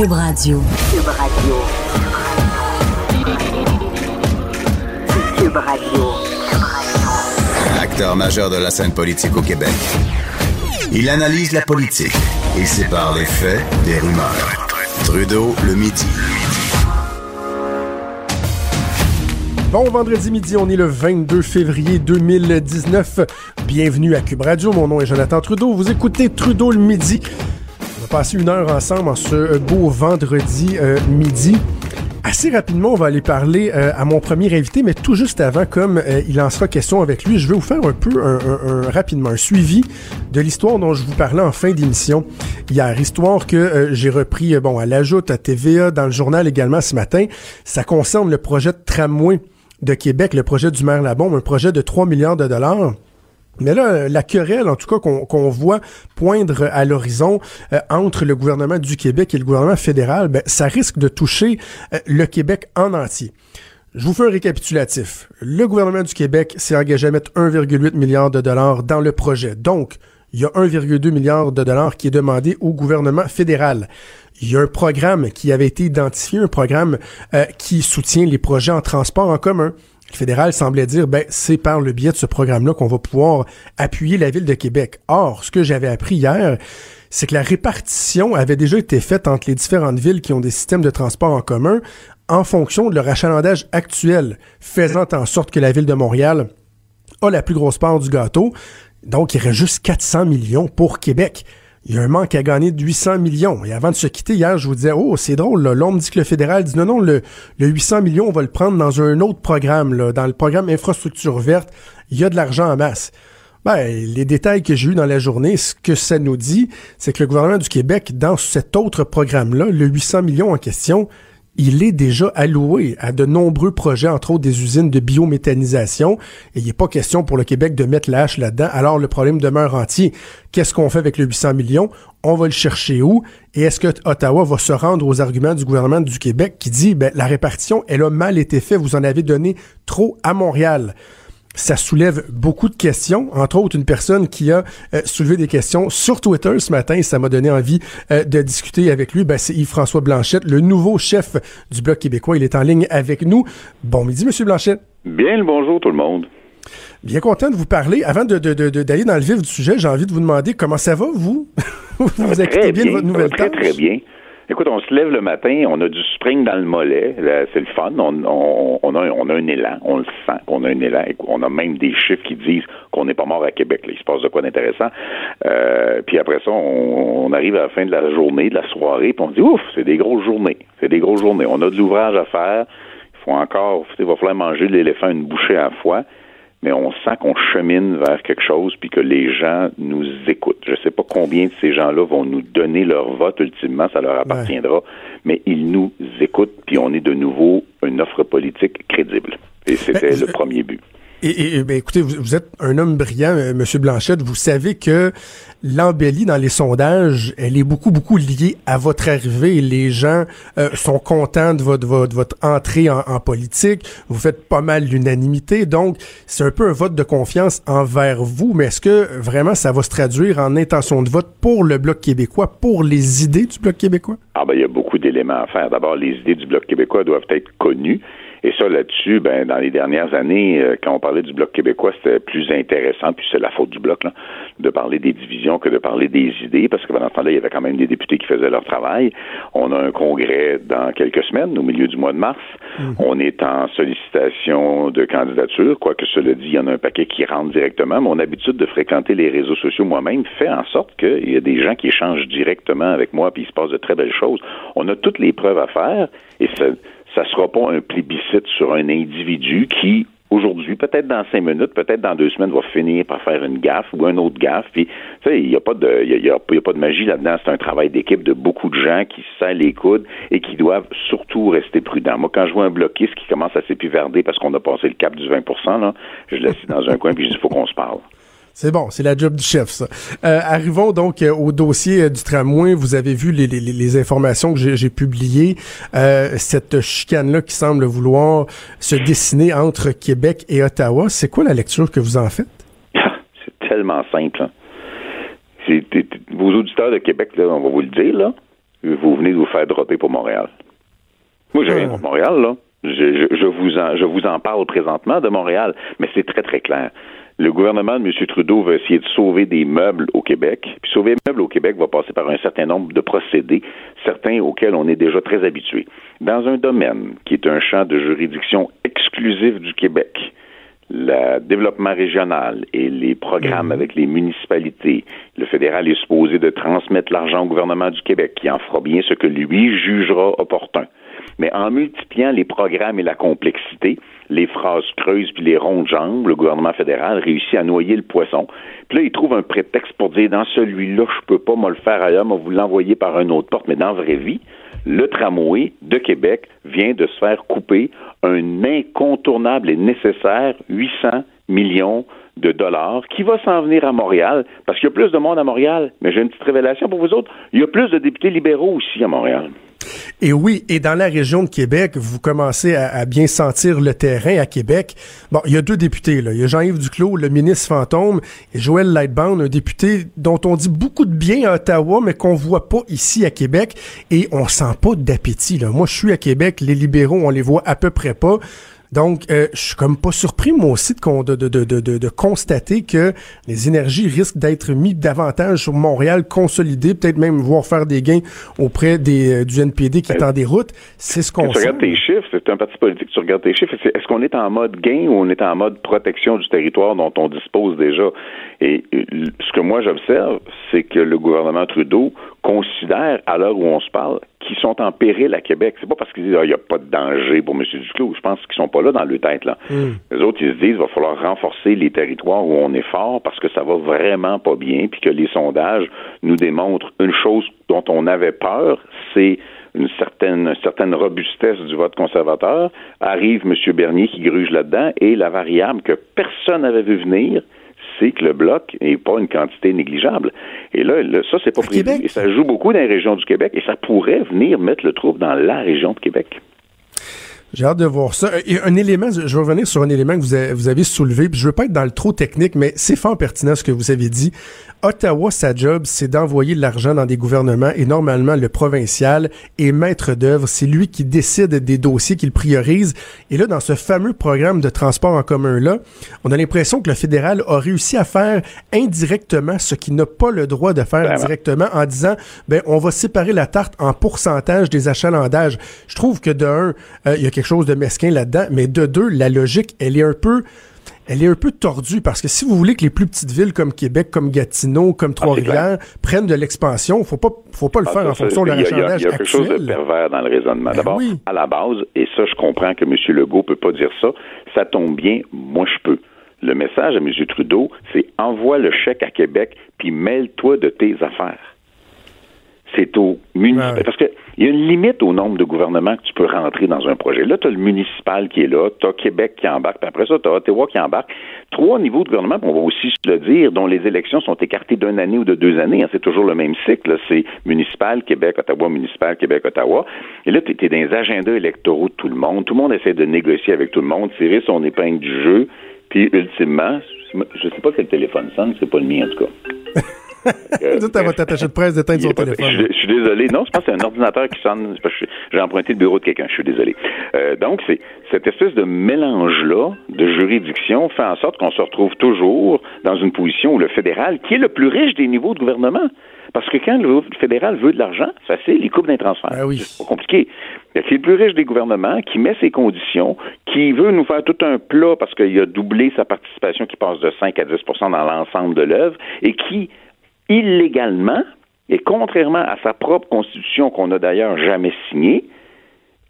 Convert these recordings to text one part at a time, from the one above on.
Cube Radio. Cube Radio. Cube Radio. Acteur majeur de la scène politique au Québec. Il analyse la politique et sépare les faits des rumeurs. Trudeau le midi. Bon vendredi midi, on est le 22 février 2019. Bienvenue à Cube Radio. Mon nom est Jonathan Trudeau. Vous écoutez Trudeau le midi. Passer une heure ensemble en ce beau vendredi euh, midi. Assez rapidement, on va aller parler euh, à mon premier invité, mais tout juste avant, comme euh, il en sera question avec lui, je vais vous faire un peu un, un, un rapidement un suivi de l'histoire dont je vous parlais en fin d'émission hier. Histoire que euh, j'ai repris bon à l'ajout à TVA, dans le journal également ce matin. Ça concerne le projet de tramway de Québec, le projet du maire Labombe, un projet de 3 milliards de dollars. Mais là, la querelle, en tout cas, qu'on voit poindre à l'horizon euh, entre le gouvernement du Québec et le gouvernement fédéral, ben, ça risque de toucher euh, le Québec en entier. Je vous fais un récapitulatif. Le gouvernement du Québec s'est engagé à mettre 1,8 milliard de dollars dans le projet. Donc, il y a 1,2 milliard de dollars qui est demandé au gouvernement fédéral. Il y a un programme qui avait été identifié, un programme euh, qui soutient les projets en transport en commun. Le fédéral semblait dire, ben, c'est par le biais de ce programme-là qu'on va pouvoir appuyer la ville de Québec. Or, ce que j'avais appris hier, c'est que la répartition avait déjà été faite entre les différentes villes qui ont des systèmes de transport en commun en fonction de leur achalandage actuel, faisant en sorte que la ville de Montréal a la plus grosse part du gâteau. Donc, il reste juste 400 millions pour Québec. Il y a un manque à gagner de 800 millions. Et avant de se quitter hier, je vous disais, oh, c'est drôle, là. L'on me dit que le fédéral dit non, non, le, le 800 millions, on va le prendre dans un autre programme, là, dans le programme infrastructure verte. Il y a de l'argent en masse. Ben, les détails que j'ai eu dans la journée, ce que ça nous dit, c'est que le gouvernement du Québec, dans cet autre programme-là, le 800 millions en question, il est déjà alloué à de nombreux projets, entre autres des usines de biométhanisation. Et il n'est pas question pour le Québec de mettre la hache là-dedans. Alors le problème demeure entier. Qu'est-ce qu'on fait avec le 800 millions? On va le chercher où? Et est-ce que Ottawa va se rendre aux arguments du gouvernement du Québec qui dit, ben, la répartition, elle a mal été faite, vous en avez donné trop à Montréal? Ça soulève beaucoup de questions, entre autres une personne qui a euh, soulevé des questions sur Twitter ce matin et ça m'a donné envie euh, de discuter avec lui. Ben, c'est Yves-François Blanchette, le nouveau chef du Bloc québécois. Il est en ligne avec nous. Bon midi, Monsieur Blanchette. Bien le bonjour tout le monde. Bien content de vous parler. Avant d'aller de, de, de, dans le vif du sujet, j'ai envie de vous demander comment ça va, vous? vous vous très bien, bien de votre nouvelle très, tâche? très bien. Écoute, on se lève le matin, on a du spring dans le mollet, c'est le fun, on, a, on a un élan, on le sent qu'on a un élan, on a même des chiffres qui disent qu'on n'est pas mort à Québec, il se passe de quoi d'intéressant. Euh, puis après ça, on, arrive à la fin de la journée, de la soirée, puis on dit, ouf, c'est des grosses journées, c'est des grosses journées, on a de l'ouvrage à faire, il faut encore, il va falloir manger de l'éléphant une bouchée à la fois mais on sent qu'on chemine vers quelque chose puis que les gens nous écoutent. Je ne sais pas combien de ces gens-là vont nous donner leur vote ultimement, ça leur appartiendra, mais ils nous écoutent puis on est de nouveau une offre politique crédible. Et c'était Ben, le premier but. Et, et, ben, écoutez, vous, vous êtes un homme brillant, euh, Monsieur Blanchette. Vous savez que l'embellie dans les sondages, elle est beaucoup, beaucoup liée à votre arrivée. Les gens euh, sont contents de votre, votre, votre entrée en, en politique. Vous faites pas mal l'unanimité. Donc, c'est un peu un vote de confiance envers vous. Mais est-ce que vraiment ça va se traduire en intention de vote pour le Bloc québécois, pour les idées du Bloc québécois? Ah ben il y a beaucoup d'éléments à faire. D'abord, les idées du Bloc québécois doivent être connues. Et ça, là-dessus, ben, dans les dernières années, euh, quand on parlait du Bloc québécois, c'était plus intéressant, puis c'est la faute du Bloc, là, de parler des divisions que de parler des idées, parce que pendant ce temps-là, il y avait quand même des députés qui faisaient leur travail. On a un congrès dans quelques semaines, au milieu du mois de mars. On est en sollicitation de candidature, quoique cela dit, il y en a un paquet qui rentre directement. Mon habitude de fréquenter les réseaux sociaux moi-même fait en sorte qu'il y a des gens qui échangent directement avec moi, puis il se passe de très belles choses. On a toutes les preuves à faire, et ça ça sera pas un plébiscite sur un individu qui, aujourd'hui, peut-être dans cinq minutes, peut-être dans deux semaines, va finir par faire une gaffe ou un autre gaffe. Puis, tu sais, il n'y a pas de, il y a, il y a- il y a pas de magie là-dedans. C'est un travail d'équipe de beaucoup de gens qui se serrent les coudes et qui doivent surtout rester prudents. Moi, quand je vois un bloquiste qui commence à s'épivarder parce qu'on a passé le cap du 20% là, je le laisse dans un coin puis je dis, faut qu'on se parle. C'est bon, c'est la job du chef, ça. Euh, arrivons donc euh, au dossier euh, du tramway. Vous avez vu les, les- les informations que j'ai publiées. Cette chicane-là qui semble vouloir se dessiner entre Québec et Ottawa. C'est quoi la lecture que vous en faites? C'est tellement simple. hein. Vos auditeurs de Québec, là, on va vous le dire, là, vous venez de vous faire dropper pour Montréal. Moi, j'ai rien contre Montréal, là. Je, vous en, je vous en parle présentement de Montréal, mais c'est très, très clair. Le gouvernement de M. Trudeau va essayer de sauver des meubles au Québec. Puis sauver des meubles au Québec va passer par un certain nombre de procédés, certains auxquels on est déjà très habitué. Dans un domaine qui est un champ de juridiction exclusif du Québec, le développement régional et les programmes mhm. avec les municipalités, le fédéral est supposé de transmettre l'argent au gouvernement du Québec, qui en fera bien ce que lui jugera opportun. Mais en multipliant les programmes et la complexité, les phrases creuses puis les rondes jambes, le gouvernement fédéral réussit à noyer le poisson. Puis là, il trouve un prétexte pour dire dans celui-là, je peux pas me le faire ailleurs, vous l'envoyer par une autre porte. Mais dans la vraie vie, le tramway de Québec vient de se faire couper un incontournable et nécessaire 800 millions de dollars qui va s'en venir à Montréal parce qu'il y a plus de monde à Montréal. Mais j'ai une petite révélation pour vous autres. Il y a plus de députés libéraux aussi à Montréal. Et oui, et dans la région de Québec, vous commencez à, bien sentir le terrain à Québec. Bon, il y a deux députés, là. Il y a Jean-Yves Duclos, le ministre fantôme, et Joël Lightbound, un député dont on dit beaucoup de bien à Ottawa, mais qu'on voit pas ici à Québec. Et on sent pas d'appétit, là. Moi, je suis à Québec, les libéraux, on les voit à peu près pas. Donc, euh, je suis comme pas surpris, moi aussi, de, de, de, de, de constater que les énergies risquent d'être mis davantage sur Montréal, consolidées, peut-être même voir faire des gains auprès des, euh, du NPD qui est en déroute. C'est ce qu'on Tu regardes tes chiffres, c'est un parti politique, tu regardes tes chiffres. Est-ce qu'on est en mode gain ou on est en mode protection du territoire dont on dispose déjà? Et euh, ce que moi j'observe, c'est que le gouvernement Trudeau considère, à l'heure où on se parle, qu'ils sont en péril à Québec. C'est pas parce qu'ils disent qu'il ah, n'y a pas de danger pour M. Duclos. Je pense qu'ils sont pas là dans le tête. Là. Hmm. Les autres, ils se disent qu'il va falloir renforcer les territoires où on est fort parce que ça va vraiment pas bien, puis que les sondages nous démontrent une chose dont on avait peur, c'est une certaine, une certaine robustesse du vote conservateur. Arrive M. Bernier qui gruge là-dedans et la variable que personne n'avait vu venir, c'est que le bloc n'est pas une quantité négligeable. Et là, ça, c'est pas prévu. Et ça joue beaucoup dans les régions du Québec et ça pourrait venir mettre le trouble dans la région de Québec. J'ai hâte de voir ça. Et un élément, je vais revenir sur un élément que vous avez, vous avez soulevé, puis je veux pas être dans le trop technique, mais c'est fort pertinent ce que vous avez dit. Ottawa, sa job, c'est d'envoyer de l'argent dans des gouvernements et normalement le provincial est maître d'œuvre. C'est lui qui décide des dossiers qu'il priorise. Et là, dans ce fameux programme de transport en commun-là, on a l'impression que le fédéral a réussi à faire indirectement ce qu'il n'a pas le droit de faire directement en disant, ben, on va séparer la tarte en pourcentage des achalandages. Je trouve que de un, euh, il y a quelque chose de mesquin là-dedans, mais de deux, la logique, elle est un peu elle est un peu tordue parce que si vous voulez que les plus petites villes comme Québec, comme Gatineau, comme ah, Trois-Rivières prennent de l'expansion, faut pas, faut pas le ah, faire en fonction de l'achandage Il y a, quelque chose de pervers dans le raisonnement. Ben D'abord, à la base, et ça, je comprends que M. Legault peut pas dire ça, ça tombe bien, moi je peux. Le message à M. Trudeau, c'est envoie le chèque à Québec, puis mêle-toi de tes affaires c'est au municipal. Parce qu'il y a une limite au nombre de gouvernements que tu peux rentrer dans un projet. Là, tu as le municipal qui est là, tu as Québec qui embarque, puis après ça, tu as Ottawa qui embarque. Trois niveaux de gouvernement, on va aussi se le dire, dont les élections sont écartées d'une année ou de deux années. Hein. c'est toujours le même cycle. C'est municipal, Québec, Ottawa, municipal, Québec, Ottawa. Et là, tu es, dans les agendas électoraux de tout le monde. Tout le monde essaie de négocier avec tout le monde, tirer son épingle du jeu. Puis, ultimement, je sais pas quel téléphone sonne, c'est pas le mien, en tout cas. Dites à votre attaché de presse d'éteindre son téléphone. Je, suis désolé. Non, je pense que c'est un ordinateur qui sonne. J'ai emprunté le bureau de quelqu'un. Je suis désolé. Euh, donc, c'est cette espèce de mélange-là de juridiction fait en sorte qu'on se retrouve toujours dans une position où le fédéral, qui est le plus riche des niveaux de gouvernement, parce que quand le fédéral veut de l'argent, ça c'est les coupes d'un transfert. Ben oui. C'est pas compliqué. C'est le plus riche des gouvernements qui met ses conditions, qui veut nous faire tout un plat parce qu'il a doublé sa participation qui passe de 5 à 10 dans l'ensemble de l'œuvre et qui illégalement, et contrairement à sa propre constitution qu'on n'a d'ailleurs jamais signée,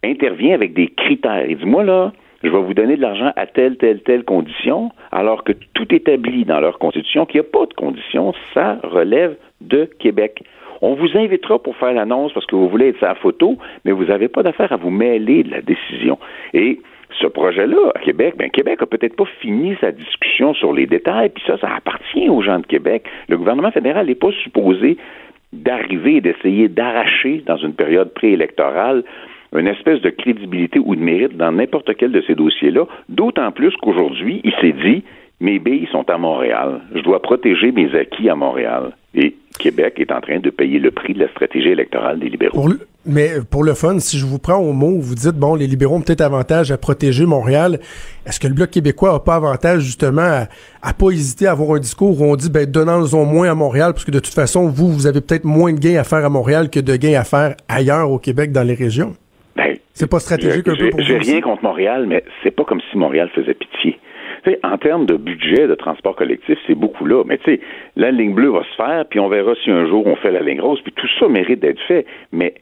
intervient avec des critères. Il dit, moi là, je vais vous donner de l'argent à telle, telle, telle condition, alors que tout établit dans leur constitution qu'il n'y a pas de condition, ça relève de Québec. On vous invitera pour faire l'annonce parce que vous voulez être sa photo, mais vous n'avez pas d'affaire à vous mêler de la décision. Ce projet-là, à Québec, ben, Québec a peut-être pas fini sa discussion sur les détails, puis ça, ça appartient aux gens de Québec. Le gouvernement fédéral n'est pas supposé d'arriver et d'essayer d'arracher dans une période préélectorale une espèce de crédibilité ou de mérite dans n'importe quel de ces dossiers-là, d'autant plus qu'aujourd'hui, il s'est dit mes billes sont à Montréal. Je dois protéger mes acquis à Montréal. Et Québec est en train de payer le prix de la stratégie électorale des libéraux. Pour le, mais pour le fun, si je vous prends au mot, vous dites, bon, les libéraux ont peut-être avantage à protéger Montréal. Est-ce que le Bloc québécois n'a pas avantage justement à, à pas hésiter à avoir un discours où on dit, ben, donnons-en moins à Montréal, parce que de toute façon, vous, vous avez peut-être moins de gains à faire à Montréal que de gains à faire ailleurs au Québec dans les régions? Ben, c'est pas stratégique un peu pour? J'ai rien contre Montréal, mais c'est pas comme si Montréal faisait pitié en termes de budget de transport collectif, c'est beaucoup là. Mais tu sais, la ligne bleue va se faire, puis on verra si un jour on fait la ligne rose, puis tout ça mérite d'être fait. Mais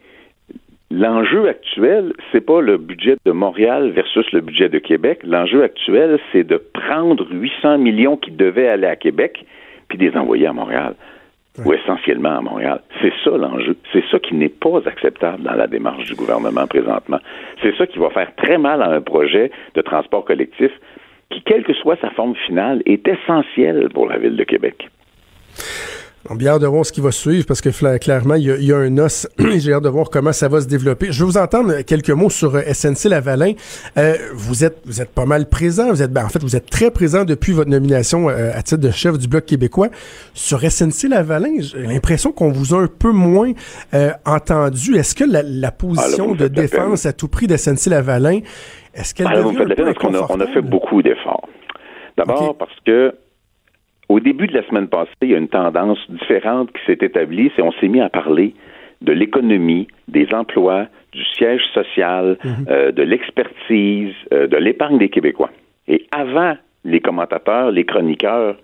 l'enjeu actuel, c'est pas le budget de Montréal versus le budget de Québec. L'enjeu actuel, c'est de prendre 800 millions qui devaient aller à Québec, puis les envoyer à Montréal. Ou essentiellement à Montréal. C'est ça l'enjeu. C'est ça qui n'est pas acceptable dans la démarche du gouvernement présentement. C'est ça qui va faire très mal à un projet de transport collectif qui, quelle que soit sa forme finale, est essentielle pour la ville de Québec. On bien hâte de voir ce qui va suivre parce que clairement, il y a, un os. J'ai hâte de voir comment ça va se développer. Je vais vous entendre quelques mots sur euh, SNC Lavalin. Euh, vous êtes vous êtes pas mal présent. Vous êtes ben, en fait vous êtes très présent depuis votre nomination euh, à titre de chef du bloc québécois. Sur SNC Lavalin, j'ai l'impression qu'on vous a un peu moins entendu. Est-ce que la, position ah, de défense à tout prix de SNC Lavalin est-ce qu'elle ah, on a fait beaucoup d'efforts. D'abord parce que au début de la semaine passée, il y a une tendance différente qui s'est établie, c'est on s'est mis à parler de l'économie, des emplois, du siège social, mhm. euh, de l'expertise, euh, de l'épargne des Québécois. Et avant les commentateurs, les chroniqueurs,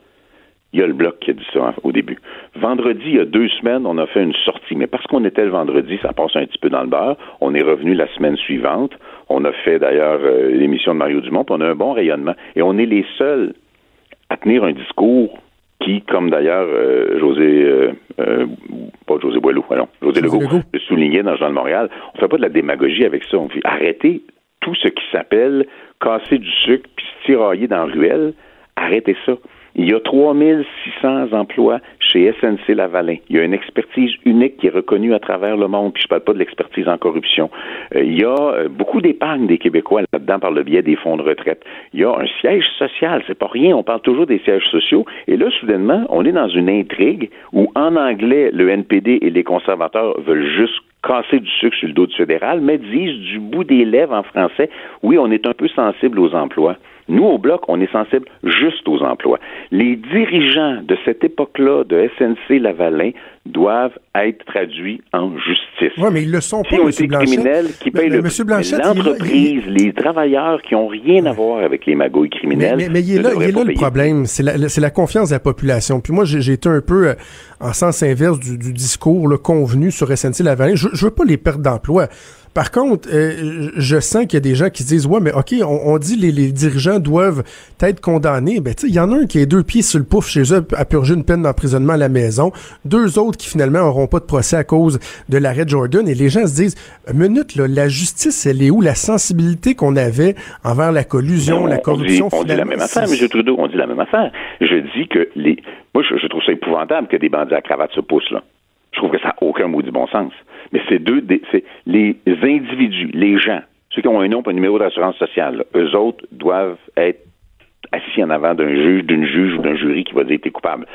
il y a le bloc qui a dit ça au début. Vendredi, il y a deux semaines, on a fait une sortie, mais parce qu'on était le vendredi, ça passe un petit peu dans le beurre. On est revenu la semaine suivante. On a fait d'ailleurs euh, l'émission de Mario Dumont, puis on a un bon rayonnement. Et on est les seuls à tenir un discours qui, comme d'ailleurs euh, José, euh, euh, pas José Boileau, allons, José, Legault, le soulignait dans Journal de Montréal, on fait pas de la démagogie avec ça. On fait arrêter tout ce qui s'appelle casser du sucre puis se tirailler dans la ruelle. Arrêtez ça. Il y a 3600 emplois chez SNC Lavalin. Il y a une expertise unique qui est reconnue à travers le monde, puis je parle pas de l'expertise en corruption. Euh, il y a euh, beaucoup d'épargne des Québécois là-dedans par le biais des fonds de retraite. Il y a un siège social, c'est pas rien, on parle toujours des sièges sociaux, et là, soudainement, on est dans une intrigue où, en anglais, le NPD et les conservateurs veulent juste casser du sucre sur le dos du fédéral, mais disent du bout des lèvres en français, oui, on est un peu sensible aux emplois. Nous, au Bloc, on est sensible juste aux emplois. Les dirigeants de cette époque-là de SNC Lavalin doivent être traduits en justice. Oui, mais ils le sont pas, M. criminels qui payent le L'entreprise, les travailleurs qui n'ont rien à voir avec les magouilles criminelles. Mais, mais, il est là, il est là le problème. C'est la, la, confiance de la population. Puis moi, j'ai été un peu euh, en sens inverse du, du discours le convenu sur SNC Lavalin. Je, je veux pas les pertes d'emploi. Par contre, euh, je sens qu'il y a des gens qui se disent ouais, mais ok, on, dit les, les dirigeants doivent être condamnés. Ben tu il y en a un qui a deux pieds sur le pouf chez eux à purger une peine d'emprisonnement à la maison, deux autres qui finalement n'auront pas de procès à cause de l'arrêt Jordan. Et les gens se disent minute là, la justice, elle est où? La sensibilité qu'on avait envers la collusion, la corruption. On dit, la même affaire, M. Trudeau. On dit la même affaire. Je dis que les, moi, je, trouve ça épouvantable que des bandits à cravate se poussent là. Je trouve que ça n'a aucun mot du bon sens. Mais c'est deux, c'est les individus, les gens, ceux qui ont un nom et un numéro d'assurance sociale, eux autres doivent être assis en avant d'un juge, d'une juge ou d'un jury qui va dire t'es coupable.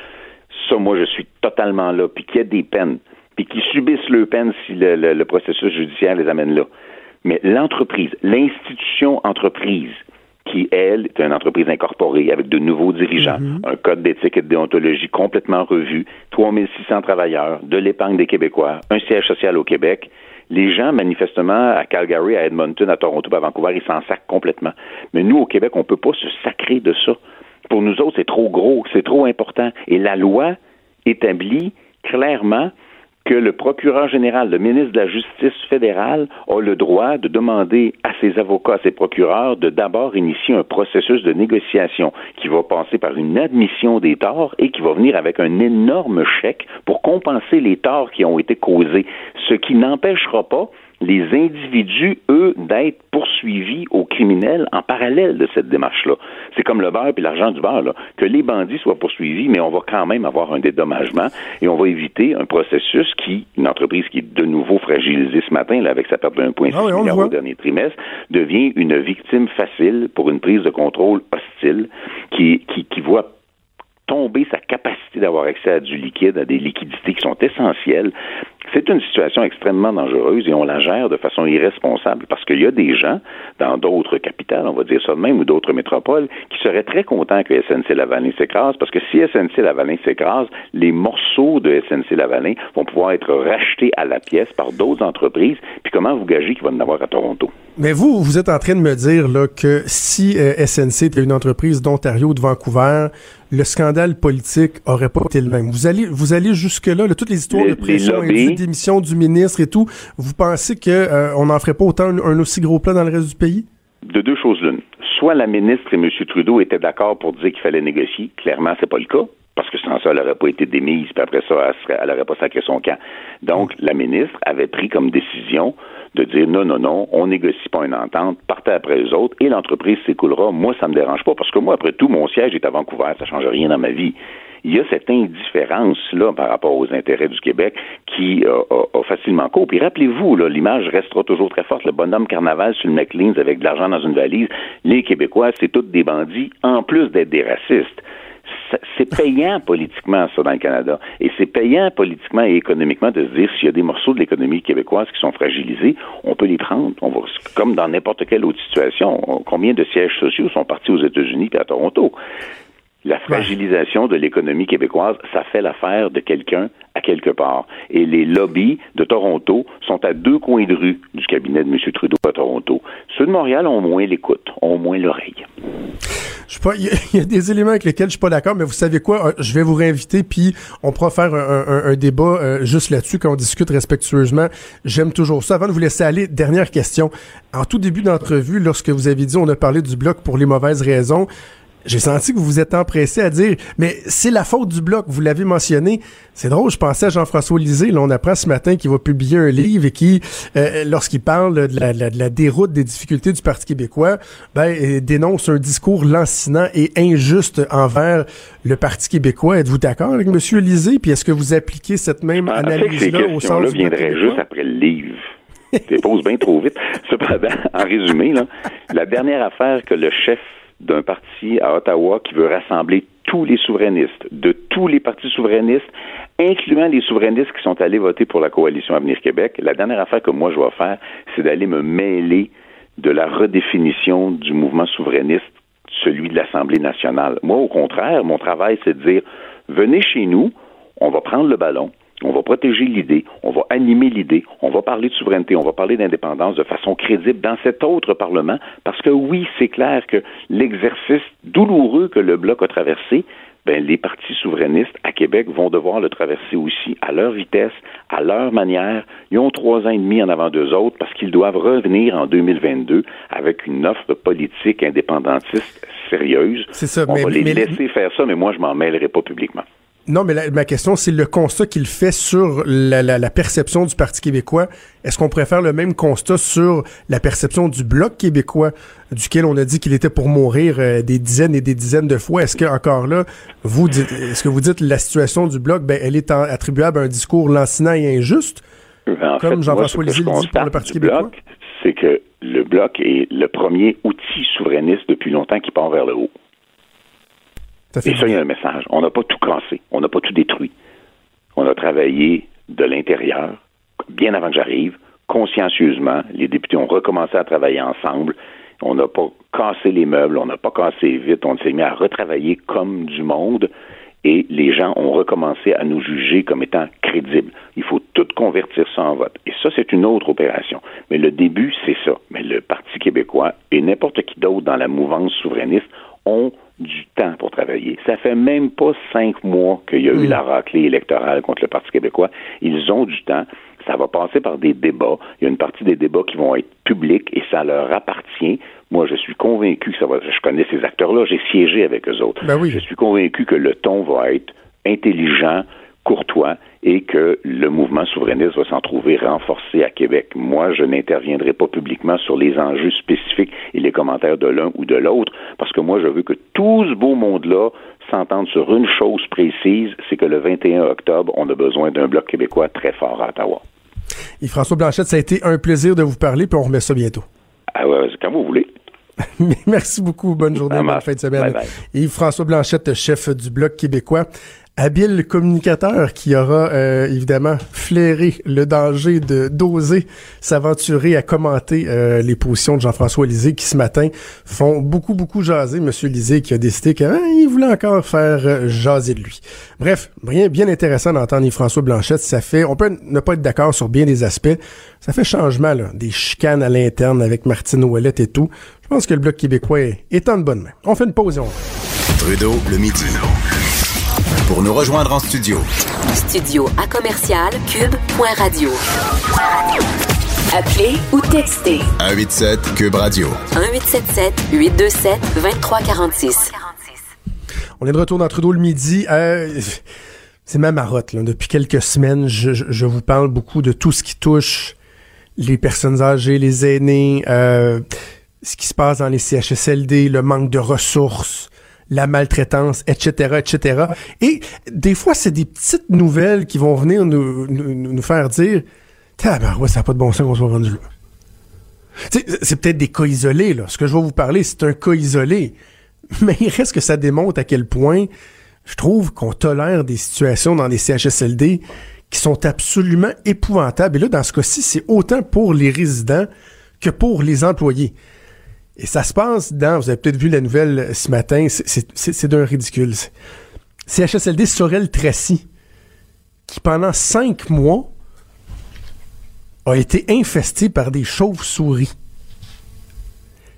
Ça, moi, je suis totalement là. Puis qu'il y ait des peines, puis qu'ils subissent leurs peines si le processus judiciaire les amène là. Mais l'entreprise, l'institution entreprise, qui, elle, est une entreprise incorporée avec de nouveaux dirigeants, mhm. un code d'éthique et de déontologie complètement revu, 3600 travailleurs, de l'épargne des Québécois, un siège social au Québec. Les gens, manifestement, à Calgary, à Edmonton, à Toronto, à Vancouver, ils s'en sacrent complètement. Mais nous, au Québec, on ne peut pas se sacrer de ça. Pour nous autres, c'est trop gros, c'est trop important. Et la loi établit clairement que le procureur général, le ministre de la Justice fédérale, a le droit de demander à ses avocats, à ses procureurs, de d'abord initier un processus de négociation qui va passer par une admission des torts et qui va venir avec un énorme chèque pour compenser les torts qui ont été causés, ce qui n'empêchera pas les individus, eux, d'être poursuivis aux criminels en parallèle de cette démarche-là. C'est comme le beurre et l'argent du beurre, là. que les bandits soient poursuivis, mais on va quand même avoir un dédommagement et on va éviter un processus qui, une entreprise qui est de nouveau fragilisée ce matin, là, avec sa perte d'un point ah milliard au dernier trimestre, devient une victime facile pour une prise de contrôle hostile qui, qui, qui voit tomber sa capacité d'avoir accès à du liquide, à des liquidités qui sont essentielles. C'est une situation extrêmement dangereuse et on la gère de façon irresponsable parce qu'il y a des gens dans d'autres capitales, on va dire ça de même, ou d'autres métropoles, qui seraient très contents que SNC Lavalin s'écrase parce que si SNC Lavalin s'écrase, les morceaux de SNC Lavalin vont pouvoir être rachetés à la pièce par d'autres entreprises. Puis comment vous gagez qu'il va en avoir à Toronto? Mais vous, vous êtes en train de me dire là, que si euh, SNC était une entreprise d'Ontario, de Vancouver, le scandale politique aurait pas été le même. Vous allez, vous allez jusque-là, toutes les histoires de pression, et démission du ministre et tout, vous pensez qu'on euh, on n'en ferait pas autant un, aussi gros plan dans le reste du pays? De deux choses l'une. Soit la ministre et M. Trudeau étaient d'accord pour dire qu'il fallait négocier. Clairement, c'est pas le cas parce que sans ça, elle n'aurait pas été démise, puis après ça, elle n'aurait pas sacré son camp. Donc, la ministre avait pris comme décision de dire non, non, non, on négocie pas une entente, partez après les autres et l'entreprise s'écoulera. Moi, ça me dérange pas parce que moi, après tout, mon siège est à Vancouver, ça change rien dans ma vie. Il y a cette indifférence-là par rapport aux intérêts du Québec qui euh, a, facilement cours. Puis rappelez-vous, l'image restera toujours très forte. Le bonhomme carnaval sur le McLean's avec de l'argent dans une valise. Les Québécois, c'est tous des bandits, en plus d'être des racistes c'est payant politiquement, ça, dans le Canada. Et c'est payant politiquement et économiquement de se dire s'il y a des morceaux de l'économie québécoise qui sont fragilisés, on peut les prendre. Comme dans n'importe quelle autre situation. Combien de sièges sociaux sont partis aux États-Unis et à Toronto? La fragilisation de l'économie québécoise, ça fait l'affaire de quelqu'un à quelque part. Et les lobbies de Toronto sont à deux coins de rue du cabinet de M. Trudeau à Toronto. Ceux de Montréal ont moins l'écoute, ont moins l'oreille. Je sais pas, il y, a des éléments avec lesquels je suis pas d'accord, mais vous savez quoi, euh, je vais vous réinviter, puis on pourra faire un, débat euh, juste là-dessus quand on discute respectueusement. J'aime toujours ça. Avant de vous laisser aller, dernière question. En tout début d'entrevue, lorsque vous avez dit on a parlé du bloc pour les mauvaises raisons, j'ai senti que vous vous êtes empressé à dire, mais c'est la faute du bloc, vous l'avez mentionné. C'est drôle, je pensais à Jean-François Lisée, là, on apprend ce matin qu'il va publier un livre et qui, euh, lorsqu'il parle de la, déroute des difficultés du Parti québécois, ben, dénonce un discours lancinant et injuste envers le Parti québécois. Êtes-vous d'accord avec M. Lisée? Puis est-ce que vous appliquez cette même analyse-là au sens du juste après le livre. Tu poses bien trop vite. Cependant, en résumé, là, la dernière affaire que le chef d'un parti à Ottawa qui veut rassembler tous les souverainistes, de tous les partis souverainistes, incluant les souverainistes qui sont allés voter pour la coalition Avenir Québec. La dernière affaire que moi je vais faire, c'est d'aller me mêler de la redéfinition du mouvement souverainiste, celui de l'Assemblée nationale. Moi, au contraire, mon travail, c'est de dire, venez chez nous, on va prendre le ballon, on va protéger l'idée, on va animer l'idée, on va parler de souveraineté, on va parler d'indépendance de façon crédible dans cet autre Parlement, parce que oui, c'est clair que l'exercice douloureux que le Bloc a traversé, ben, les partis souverainistes à Québec vont devoir le traverser aussi à leur vitesse, à leur manière. Ils ont trois ans et demi en avant d'eux autres parce qu'ils doivent revenir en 2022 avec une offre politique indépendantiste sérieuse. C'est ça, On va les laisser faire ça, mais moi, je m'en mêlerai pas publiquement. Non, mais ma question, c'est le constat qu'il fait sur la, perception du Parti québécois. Est-ce qu'on pourrait faire le même constat sur la perception du Bloc québécois, duquel on a dit qu'il était pour mourir euh, des dizaines et des dizaines de fois? Est-ce que, encore là, vous dites, est-ce que vous dites la situation du Bloc, ben, elle est attribuable à un discours lancinant et injuste? comme Jean-François Lisée le dit pour le Parti québécois? C'est que le Bloc est le premier outil souverainiste depuis longtemps qui part vers le haut. Et ça, il y a un message. On n'a pas tout cassé. On n'a pas tout détruit. On a travaillé de l'intérieur, bien avant que j'arrive, consciencieusement. Les députés ont recommencé à travailler ensemble. On n'a pas cassé les meubles, on n'a pas cassé vite, on s'est mis à retravailler comme du monde et les gens ont recommencé à nous juger comme étant crédibles. Il faut tout convertir ça en vote. Et ça, c'est une autre opération. Mais le début, c'est ça. Mais le Parti québécois et n'importe qui d'autre dans la mouvance souverainiste ont du temps pour travailler. Ça fait même pas cinq mois qu'il y a eu hmm. la raclée électorale contre le Parti québécois. Ils ont du temps. Ça va passer par des débats. Il y a une partie des débats qui vont être publics et ça leur appartient. Moi, je suis convaincu que ça va. Je connais ces acteurs-là. J'ai siégé avec eux autres. Ben oui. Je suis convaincu que le ton va être intelligent, courtois et que le mouvement souverainiste va s'en trouver renforcé à Québec. Moi, je n'interviendrai pas publiquement sur les enjeux spécifiques et les commentaires de l'un ou de l'autre, parce que moi, je veux que tout ce beau monde-là s'entende sur une chose précise, c'est que le 21 octobre, on a besoin d'un bloc québécois très fort à Ottawa. Et François Blanchette, ça a été un plaisir de vous parler, puis on remet ça bientôt. Ah ouais, quand vous voulez. Merci beaucoup. Bonne journée, bonne fin de semaine. Yves-François Blanchette, chef du Bloc québécois habile communicateur qui aura euh, évidemment flairé le danger de d'oser s'aventurer à commenter euh, les positions de Jean-François Lisée qui ce matin font beaucoup beaucoup jaser Monsieur Lisée qui a décidé qu'il hein, voulait encore faire euh, jaser de lui. Bref, bien bien intéressant d'entendre François Blanchette, ça fait on peut ne pas être d'accord sur bien des aspects, ça fait changement là, des chicanes à l'interne avec Martine Ouellette et tout. Je pense que le bloc québécois est, en bonne main. On fait une pause on Trudeau le midi pour nous rejoindre en studio. Studio à commercial cube.radio. Appelez ou textez. 187 cube radio. 1877 827 2346. On est de retour dans Trudeau le midi. Euh, c'est ma marotte. Là. Depuis quelques semaines, je, je, vous parle beaucoup de tout ce qui touche les personnes âgées, les aînés, euh, ce qui se passe dans les CHSLD, le manque de ressources, la maltraitance, etc., etc. Et des fois, c'est des petites nouvelles qui vont venir nous, faire dire ben ouais, ça n'a pas de bon sens qu'on soit rendu là. C'est peut-être des cas isolés, là. Ce que je vais vous parler, c'est un cas isolé. Mais il reste que ça démontre à quel point je trouve qu'on tolère des situations dans les CHSLD qui sont absolument épouvantables. Et là, dans ce cas-ci, c'est autant pour les résidents que pour les employés. Et ça se passe dans, vous avez peut-être vu la nouvelle ce matin, c'est d'un ridicule. CHSLD Sorel-Tracy, qui pendant cinq mois a été infesté par des chauves-souris.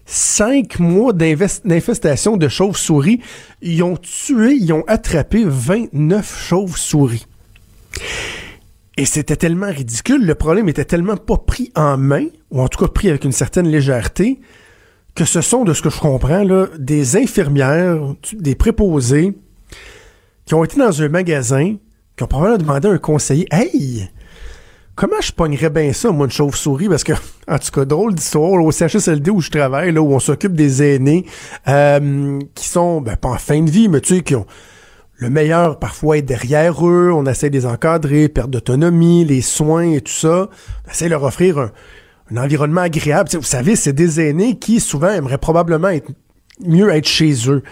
Cinq mois d'infestation de chauves-souris, ils ont tué, ils ont attrapé 29 chauves-souris. Et c'était tellement ridicule, le problème était tellement pas pris en main, ou en tout cas pris avec une certaine légèreté, que ce sont, de ce que je comprends, là, des infirmières, des préposés, qui ont été dans un magasin, qui ont probablement demandé à un conseiller Hey, comment je pognerais bien ça, moi, une chauve-souris? Parce que, en tout cas, drôle d'histoire, au CHSLD où je travaille, là, où on s'occupe des aînés, euh, qui sont, ben, pas en fin de vie, mais tu sais, qui ont le meilleur parfois est derrière eux, on essaie de les encadrer, perte d'autonomie, les soins et tout ça. On essaie de leur offrir un, un environnement agréable. vous savez, c'est des aînés qui souvent aimeraient probablement être mieux être chez eux,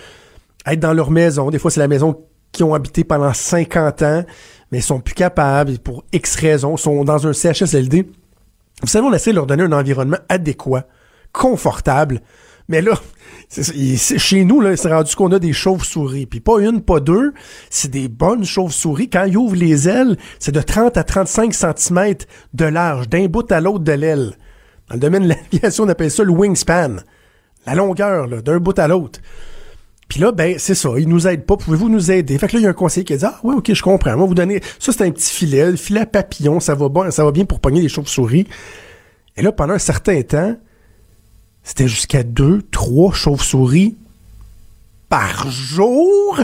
être dans leur maison. Des fois, c'est la maison qu'ils ont habité pendant 50 ans, mais ils sont plus capables, pour X raisons, sont dans un CHSLD. Vous savez, on essaie de leur donner un environnement adéquat, confortable. Mais là, chez nous, là, c'est rendu qu'on a des chauves-souris. Puis pas une, pas deux, c'est des bonnes chauves-souris. Quand ils ouvrent les ailes, c'est de 30 à 35 cm de large, d'un bout à l'autre de l'aile. Dans le domaine de l'aviation, on appelle ça le wingspan. La longueur, d'un bout à l'autre. Puis là, ben, c'est ça. Ils nous aident pas. Pouvez-vous nous aider? Fait que là, il y a un conseiller qui a dit, ah, ouais, ok, je comprends. Moi, vous donner, ça, c'est un petit filet, le filet papillon, ça va bien, ça va bien pour pogner les chauves-souris. Et là, pendant un certain temps, c'était jusqu'à deux, trois chauves-souris par jour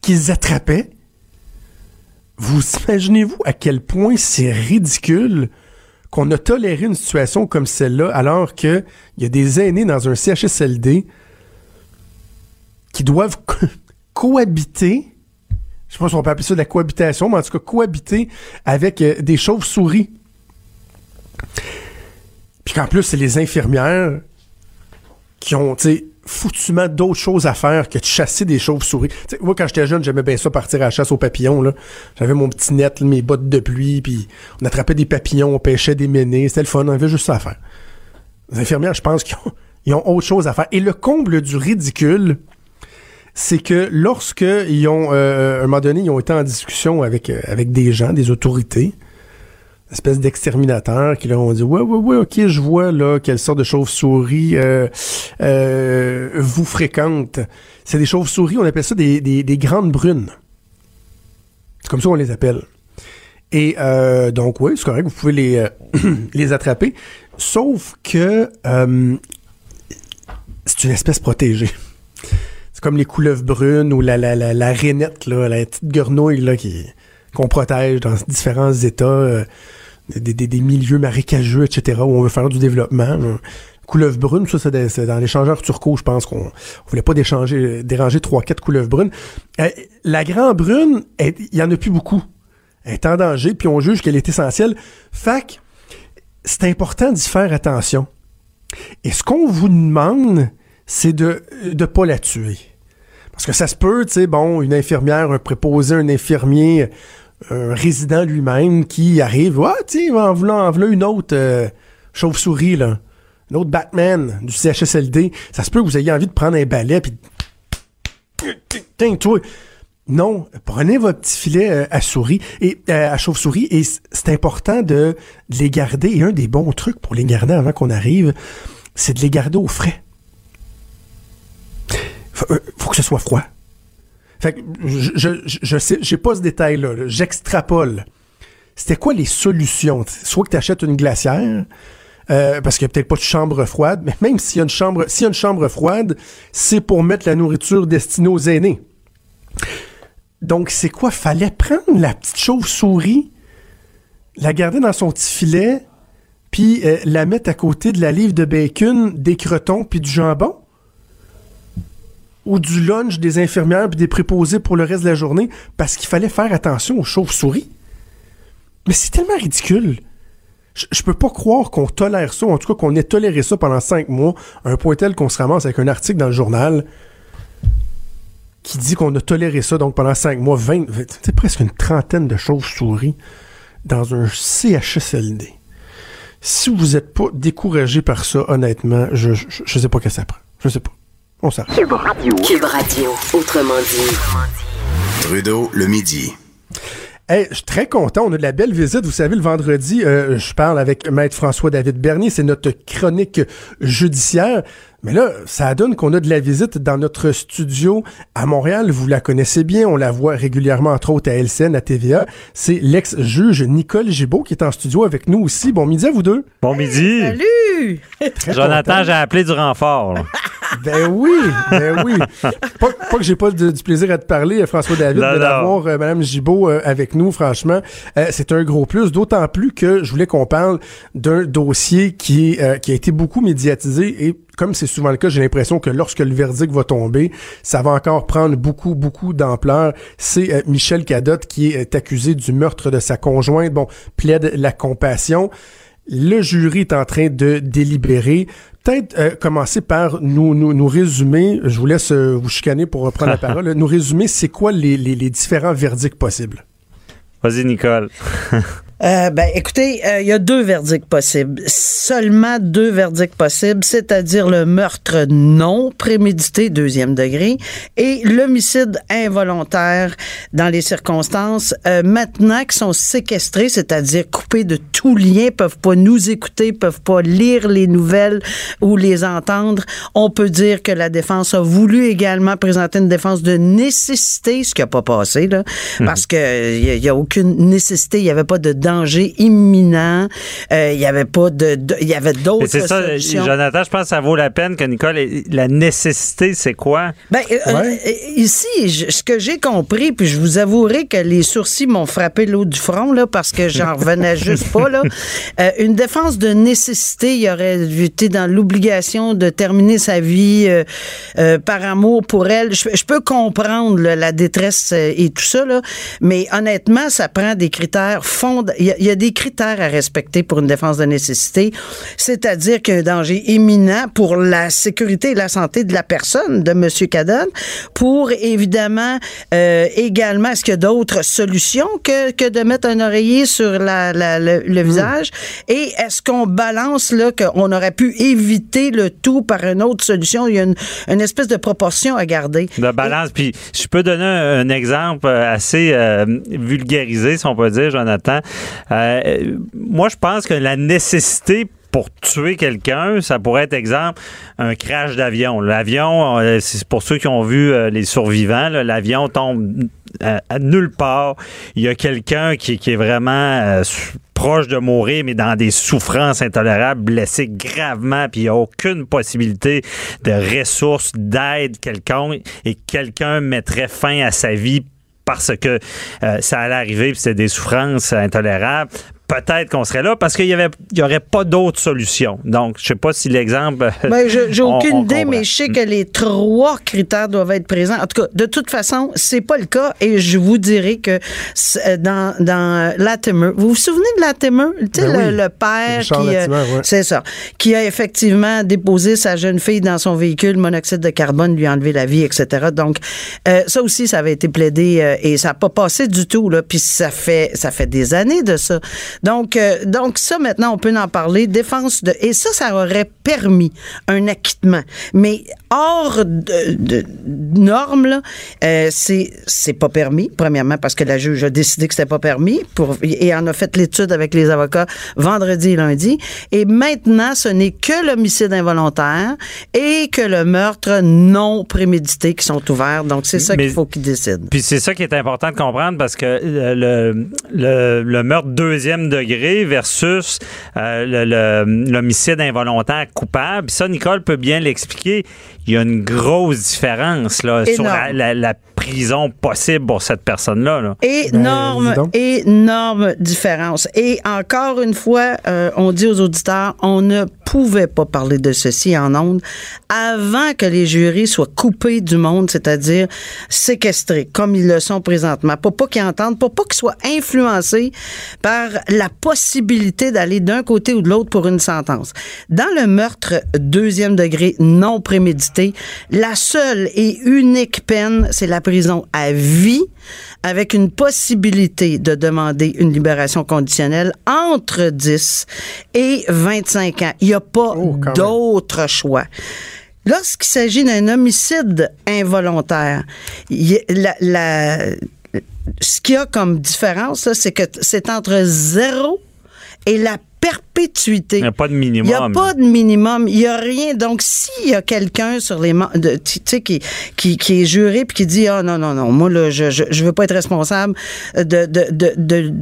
qu'ils attrapaient. Vous imaginez-vous à quel point c'est ridicule? Qu'on a toléré une situation comme celle-là alors qu'il y a des aînés dans un CHSLD qui doivent cohabiter, je sais pas si on peut appeler ça de la cohabitation, mais en tout cas cohabiter avec euh, des chauves-souris. Puis qu'en plus, c'est les infirmières qui ont, tu sais, foutument d'autres choses à faire que de chasser des chauves-souris. moi, quand j'étais jeune, j'aimais bien ça partir à la chasse aux papillons. J'avais mon petit net, mes bottes de pluie, puis on attrapait des papillons, on pêchait des ménées. C'était le fun, on avait juste ça à faire. Les infirmières, je pense qu'ils ont, autre chose à faire. Et le comble du ridicule, c'est que lorsque ils ont, euh, un moment donné, ils ont été en discussion avec, euh, avec des gens, des autorités, espèce d'exterminateur qui leur ont dit ouais ouais ouais ok je vois là quelle sorte de chauve-souris euh, euh, vous fréquente. C'est des chauves-souris on appelle ça des, des, grandes brunes. C'est comme ça qu'on les appelle. Et euh, donc oui c'est correct vous pouvez les les attraper. Sauf que c'est une espèce protégée. C'est comme les couleuvres brunes ou la la la, la rainette là la petite grenouille là qui qu'on protège dans différents états des, milieux marécageux, etc., où on veut faire du développement. Couleuvre brune, ça, c'est dans l'échangeur turco, je pense qu'on voulait pas déranger 3-4 couleuvres brunes. Euh, la grande brune, il y en a plus beaucoup. Elle est en danger, puis on juge qu'elle est essentielle. Fac, c'est important d'y faire attention. Et ce qu'on vous demande, c'est de ne pas la tuer. Parce que ça se peut, tu sais, bon, une infirmière, un préposé, un infirmier, un résident lui-même qui arrive, ouais, tu en voulant, en voulant une autre euh, chauve-souris, là, une autre Batman du CHSLD, ça se peut que vous ayez envie de prendre un balai, puis... toi... Non, prenez votre petit filet euh, à souris et euh, à chauve-souris et c'est important de les garder. Et un des bons trucs pour les garder avant qu'on arrive, c'est de les garder au frais. Faut que ce soit froid. Fait que je, je, sais, j'ai pas ce détail-là. J'extrapole. C'était quoi les solutions? Soit que tu achètes une glacière, euh, parce qu'il n'y a peut-être pas de chambre froide, mais même s'il y a une chambre, s'il y a une chambre froide, c'est pour mettre la nourriture destinée aux aînés. Donc, c'est quoi? Fallait prendre la petite chauve-souris, la garder dans son petit filet, puis euh, la mettre à côté de la livre de bacon, des crotons, puis du jambon? Ou du lunch des infirmières puis des préposés pour le reste de la journée parce qu'il fallait faire attention aux chauves-souris. Mais c'est tellement ridicule. Je, peux pas croire qu'on tolère ça, en tout cas qu'on ait toléré ça pendant cinq mois, un point tel qu'on se ramasse avec un article dans le journal qui dit qu'on a toléré ça donc pendant cinq mois, 20, c'est presque une trentaine de chauves-souris dans un CHSLD. Si vous n'êtes pas découragé par ça, honnêtement, je, je sais pas ce que ça prend. Je sais pas. On s'arrête. Cube Radio. Cube Radio, autrement dit. Trudeau, le midi. Hey, je suis très content. On a de la belle visite. Vous savez, le vendredi, euh, je parle avec Maître François-David Bernier. C'est notre chronique judiciaire. Mais là, ça donne qu'on a de la visite dans notre studio à Montréal. Vous la connaissez bien. On la voit régulièrement, entre autres, à LCN, à TVA. C'est l'ex-juge Nicole Gibault qui est en studio avec nous aussi. Bon midi à vous deux. Bon midi. Salut! Jonathan, j'ai appelé du renfort. ben oui, ben oui. Pas, que j'ai pas du plaisir à te parler, François David, de d'avoir euh, Mme Gibault euh, avec nous, franchement. Euh, c'est un gros plus, d'autant plus que je voulais qu'on parle d'un dossier qui, qui a été beaucoup médiatisé et comme c'est souvent le cas, j'ai l'impression que lorsque le verdict va tomber, ça va encore prendre beaucoup, beaucoup d'ampleur. C'est euh, Michel Cadotte qui est accusé du meurtre de sa conjointe. Bon, plaide la compassion. Le jury est en train de délibérer. Peut-être euh, commencer par nous, nous, nous, résumer, je vous laisse euh, vous chicaner pour reprendre la parole, nous résumer c'est quoi les, les, les différents verdicts possibles? Vas-y, Nicole. Euh, ben, écoutez, euh, il y a deux verdicts possibles. Seulement deux verdicts possibles, c'est-à-dire le meurtre non prémédité, deuxième degré, et l'homicide involontaire dans les circonstances, euh, maintenant qu'ils sont séquestrés, c'est-à-dire coupés de tout lien, peuvent pas nous écouter, peuvent pas lire les nouvelles ou les entendre. On peut dire que la défense a voulu également présenter une défense de nécessité, ce qui a pas passé, là, mhm. parce que il y, a aucune nécessité, il y avait pas de danger imminent. Euh, il y avait pas de, il y avait d'autres C'est ça, Jonathan, je pense que ça vaut la peine que Nicole, la nécessité, c'est quoi? Ben, euh, euh, ici, ce que j'ai compris, puis je vous avouerai que les sourcils m'ont frappé l'eau du front, là, parce que j'en revenais juste pas, là. une défense de nécessité, il aurait été dans l'obligation de terminer sa vie par amour pour elle. Je, peux comprendre la détresse et tout ça, là, mais honnêtement, ça prend des critères fondamentaux il y, a des critères à respecter pour une défense de nécessité, c'est-à-dire qu'il y a un danger imminent pour la sécurité et la santé de la personne, de M. Cadon, pour évidemment euh, également, est-ce qu'il y a d'autres solutions que, que de mettre un oreiller sur la, le, hmm. visage? Et est-ce qu'on balance là qu'on aurait pu éviter le tout par une autre solution? Il y a une, une espèce de proportion à garder. De balance. Puis je peux donner un, exemple assez euh, vulgarisé, si on peut dire, Jonathan. Euh, moi, je pense que la nécessité pour tuer quelqu'un, ça pourrait être exemple un crash d'avion. L'avion, euh, c'est pour ceux qui ont vu euh, les survivants, l'avion tombe à, nulle part. Il y a quelqu'un qui, est vraiment proche de mourir, mais dans des souffrances intolérables, blessé gravement, puis il n'y a aucune possibilité de ressources, d'aide quelqu'un, et quelqu'un mettrait fin à sa vie parce que euh, ça allait arriver, puis c'était des souffrances intolérables peut-être qu'on serait là parce qu'il y avait, il y aurait pas d'autre solution. Donc, je sais pas si l'exemple. Ben, je- j'ai aucune on idée, comprend. mais je sais que les trois critères doivent être présents. En tout cas, de toute façon, c'est pas le cas et je vous dirai que c'est- dans, dans Latimer, vous vous souvenez de Latimer? Tu sais, Ben le, oui. le père Richard qui. euh, ouais. C'est ça. Qui a effectivement déposé sa jeune fille dans son véhicule, monoxyde de carbone, lui a enlevé la vie, etc. Donc, euh, ça aussi, ça avait été plaidé euh, et ça n'a pas passé du tout, là. Puis ça fait, ça fait des années de ça. Donc, euh, donc ça, maintenant, on peut en parler. Défense de. Et ça, ça aurait permis un acquittement. Mais hors de, de normes, là, euh, c'est, c'est pas permis, premièrement, parce que la juge a décidé que c'était pas permis pour, et en a fait l'étude avec les avocats vendredi et lundi. Et maintenant, ce n'est que l'homicide involontaire et que le meurtre non prémédité qui sont ouverts. Donc, c'est ça Mais- qu'il faut qu'ils décident. Puis c'est ça qui est important de comprendre parce que euh, le, le, le meurtre deuxième degré versus euh, l'homicide involontaire coupable, ça, Nicole peut bien l'expliquer. Il y a une grosse différence là, sur la- la prison possible pour cette personne-là. là. Énorme, Ben, donc. énorme différence. Et encore une fois, euh, on dit aux auditeurs, on ne pouvait pas parler de ceci en ondes avant que les jurys soient coupés du monde, c'est-à-dire séquestrés, comme ils le sont présentement. Pour pas qu'ils entendent, pour pas qu'ils soient influencés par la possibilité d'aller d'un côté ou de l'autre pour une sentence. Dans le meurtre deuxième degré non prémédité, la seule et unique peine, c'est la prison à vie avec une possibilité de demander une libération conditionnelle entre 10 et 25 ans. Il n'y a pas Oh, d'autre choix. Lorsqu'il s'agit d'un homicide involontaire, la- la- ce qu'il y a comme différence, c'est que c'est entre zéro et la perpétuité. Il n'y a pas de Il minimum. n'y a pas de minimum, il n'y a rien. Donc, s'il y a quelqu'un sur les mem- de- tu sais qui, qui, qui est juré puis qui dit ah non non non, moi là je je veux pas être responsable de de de, de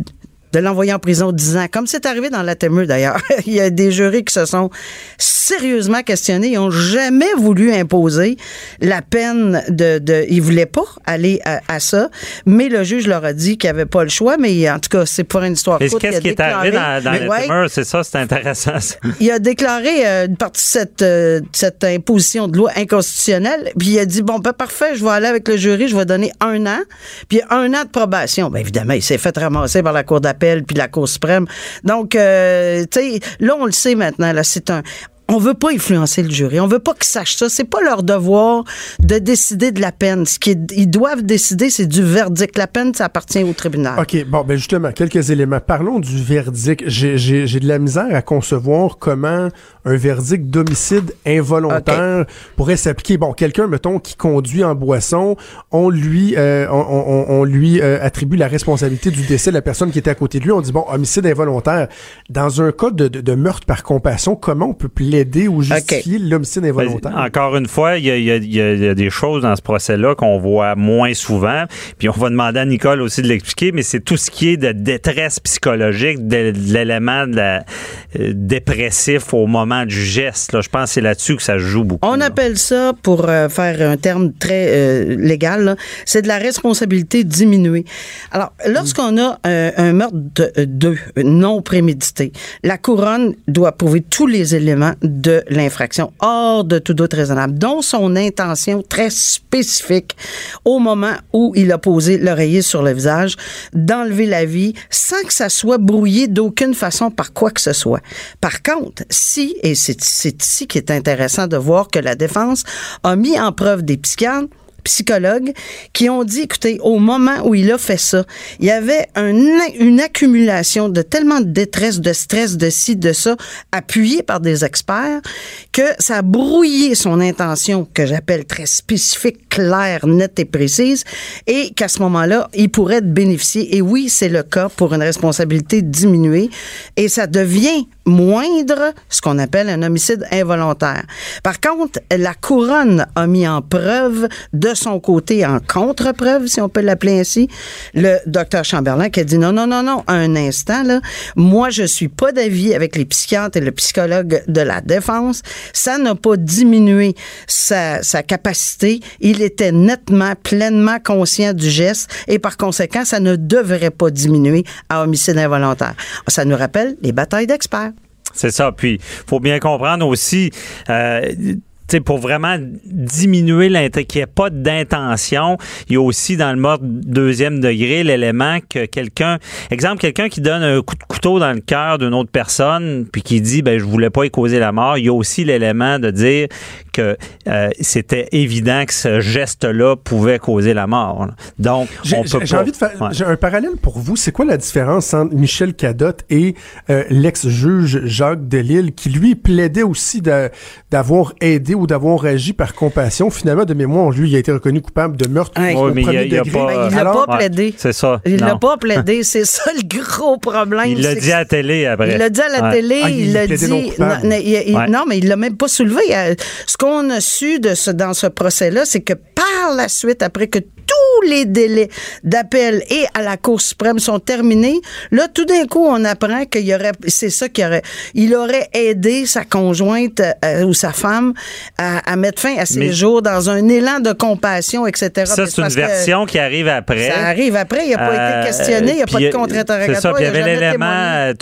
de l'envoyer en prison 10 ans, comme c'est arrivé dans la Témeux d'ailleurs. Il y a des jurés qui se sont sérieusement questionnés. Ils n'ont jamais voulu imposer la peine de... de ils voulaient pas aller à, à ça, mais le juge leur a dit qu'il n'y avait pas le choix. Mais en tout cas, c'est pour une histoire Mais courte. qu'est-ce qui est arrivé dans, le ouais, tumeur? C'est ça, c'est intéressant. ça. il a déclaré euh, une partie de cette, euh, cette imposition de loi inconstitutionnelle, puis il a dit bon ben parfait, je vais aller avec le jury, je vais donner un an, puis un an de probation. Ben évidemment, il s'est fait ramasser par la Cour d'appel puis la Cour suprême. Donc, euh, tu sais, là on le sait maintenant, là c'est un on veut pas influencer le jury. On veut pas qu'ils sachent ça. C'est pas leur devoir de décider de la peine. Ce qu'ils ils doivent décider, c'est du verdict. La peine, ça appartient au tribunal. OK, bon, ben justement, quelques éléments. Parlons du verdict. J'ai- de la misère à concevoir comment un verdict d'homicide involontaire pourrait s'appliquer. Bon, quelqu'un, mettons, qui conduit en boisson, on lui, euh, on, on- on lui euh, attribue la responsabilité du décès de la personne qui était à côté de lui. On dit, bon, homicide involontaire. Dans un cas de, de- de meurtre par compassion, comment on peut plaider ou justifier l'homicide involontaire? Encore une fois, il y a, y y y des choses dans ce procès-là qu'on voit moins souvent. Puis on va demander à Nicole aussi de l'expliquer, mais c'est tout ce qui est de détresse psychologique, de, de l'élément de la- euh, dépressif au moment du geste. là. Je pense que c'est là-dessus que ça se joue beaucoup. On là. appelle ça, pour euh, faire un terme très euh, légal, c'est de la responsabilité diminuée. Alors, lorsqu'on a euh, un meurtre de, de non prémédité, la couronne doit prouver tous les éléments de l'infraction hors de tout doute raisonnable, dont son intention très spécifique au moment où il a posé l'oreiller sur le visage, d'enlever la vie sans que ça soit brouillé d'aucune façon par quoi que ce soit. Par contre, si, et c'est ici qui est intéressant de voir que la défense a mis en preuve des psychiatres, psychologues qui ont dit, écoutez, au moment où il a fait ça, il y avait un, une accumulation de tellement de détresse, de stress, de ci, de ça, appuyé par des experts, que ça a brouillé son intention, que j'appelle très spécifique, claire, nette et précise, et qu'à ce moment-là, il pourrait bénéficier. Et oui, c'est le cas pour une responsabilité diminuée, et ça devient moindre, ce qu'on appelle un homicide involontaire. Par contre, la couronne a mis en preuve de son côté, en contre-preuve, si on peut l'appeler ainsi, le docteur Chamberlain qui a dit non, non, non, non, un instant, là, moi, je suis pas d'avis avec les psychiatres et le psychologue de la défense. Ça n'a pas diminué sa, sa capacité. Il était nettement, pleinement conscient du geste et par conséquent, ça ne devrait pas diminuer à homicide involontaire. Ça nous rappelle les batailles d'experts. C'est ça. Puis, faut bien comprendre aussi, euh, pour vraiment diminuer qu'il n'y ait pas d'intention, il y a aussi dans le mode deuxième degré l'élément que quelqu'un, exemple, quelqu'un qui donne un coup de couteau dans le cœur d'une autre personne, puis qui dit, ben je voulais pas y causer la mort, il y a aussi l'élément de dire que euh, c'était évident que ce geste-là pouvait causer la mort. Donc, j'ai envie de faire j'ai un parallèle pour vous. C'est quoi la différence entre Michel Cadotte et euh, l'ex-juge Jacques Delille, qui lui plaidait aussi d'avoir aidé ou d'avoir agi par compassion? Finalement, de mémoire, lui, il a été reconnu coupable de meurtre au premier il degré. il l'a pas plaidé. C'est ça. Il l'a pas plaidé. C'est ça le gros problème. Il l'a dit à la télé après. Il l'a dit à la télé. Ah, il l'a dit. Non, mais il l'a même pas soulevé. Euh, ce qu'on a su de ce, dans ce procès-là, c'est que par la suite, après que tous les délais d'appel et à la Cour suprême sont terminés. Là, tout d'un coup, on apprend qu'il y aurait, c'est ça qu'il aurait, il aurait aidé sa conjointe euh, ou sa femme à, mettre fin à ses jours dans un élan de compassion, etc. Ça, c'est une version qui arrive après. Ça arrive après. Il n'a pas été euh, questionné. Il n'y a pas de contre-interrogatoire. Il y avait l'élément,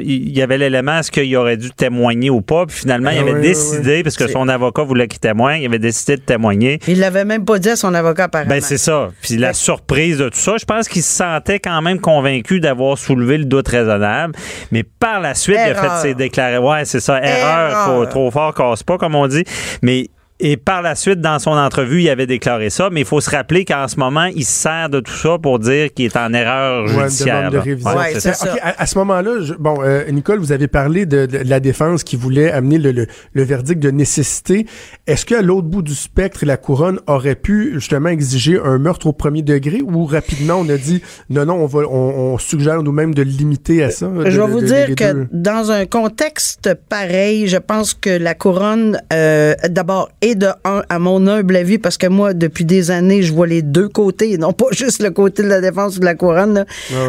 il y avait l'élément, est-ce qu'il aurait dû témoigner ou pas? Puis finalement, il ah avait décidé, parce que son avocat voulait qu'il témoigne, il avait décidé de témoigner. Il l'avait même pas dit à son avocat, par ben, c'est ça. Puis la surprise de tout ça, je pense qu'il se sentait quand même convaincu d'avoir soulevé le doute raisonnable. Mais par la suite, il a fait ses déclarations. Ouais, c'est ça. Erreur. trop fort casse pas, comme on dit. Mais et par la suite, dans son entrevue, il avait déclaré ça, mais il faut se rappeler qu'en ce moment, il se sert de tout ça pour dire qu'il est en erreur judiciaire. Ouais, c'est ça. à, ce moment-là, bon, euh, Nicole, vous avez parlé de, la défense qui voulait amener le, le, verdict de nécessité. Est-ce qu'à l'autre bout du spectre, la couronne aurait pu justement exiger un meurtre au premier degré ou rapidement on a dit non, non, on, va, on, suggère nous-mêmes de limiter à ça? je vais vous dire que dans un contexte pareil, je pense que la couronne, euh, d'abord, et de un, à mon humble avis, parce que moi, depuis des années, je vois les deux côtés, et non pas juste le côté de la défense ou de la couronne.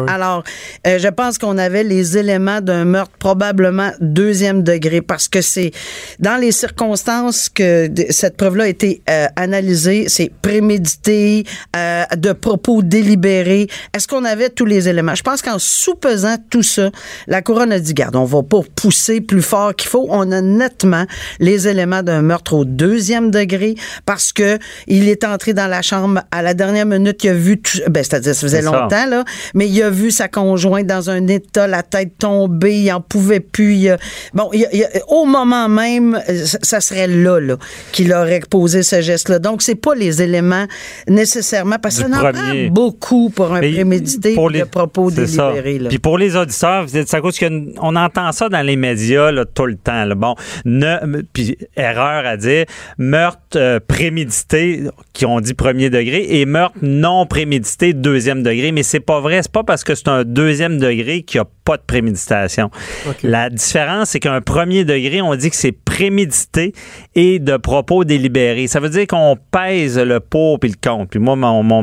Alors, euh, je pense qu'on avait les éléments d'un meurtre probablement deuxième degré, parce que c'est dans les circonstances que cette preuve-là a été euh, analysée, c'est prémédité, euh, de propos délibérés. Est-ce qu'on avait tous les éléments? Je pense qu'en sous-pesant tout ça, la couronne a dit, garde, on va pas pousser plus fort qu'il faut. On a nettement les éléments d'un meurtre au deuxième degré parce que il est entré dans la chambre à la dernière minute, il a vu, ben, c'est-à-dire ça faisait longtemps, là, mais il a vu sa conjointe dans un état, la tête tombée, il en pouvait plus. bon, au moment même, ça serait là, là qu'il aurait posé ce geste-là. Donc, c'est pas les éléments nécessairement, parce que ça en beaucoup pour un prémédité pour les, de propos délibérés. Puis pour les auditeurs, ça cause qu'on entend ça dans les médias là, tout le temps. Là. Bon, ne, puis erreur à dire, meurtre euh, prémédité, qui ont dit premier degré, et meurtre non prémédité, deuxième degré. Mais c'est pas vrai. C'est pas parce que c'est un deuxième degré qu'il n'y a pas de préméditation. La différence, c'est qu'un premier degré, on dit que c'est prémédité et de propos délibérés. Ça veut dire qu'on pèse le pour puis le contre. Puis moi, mon,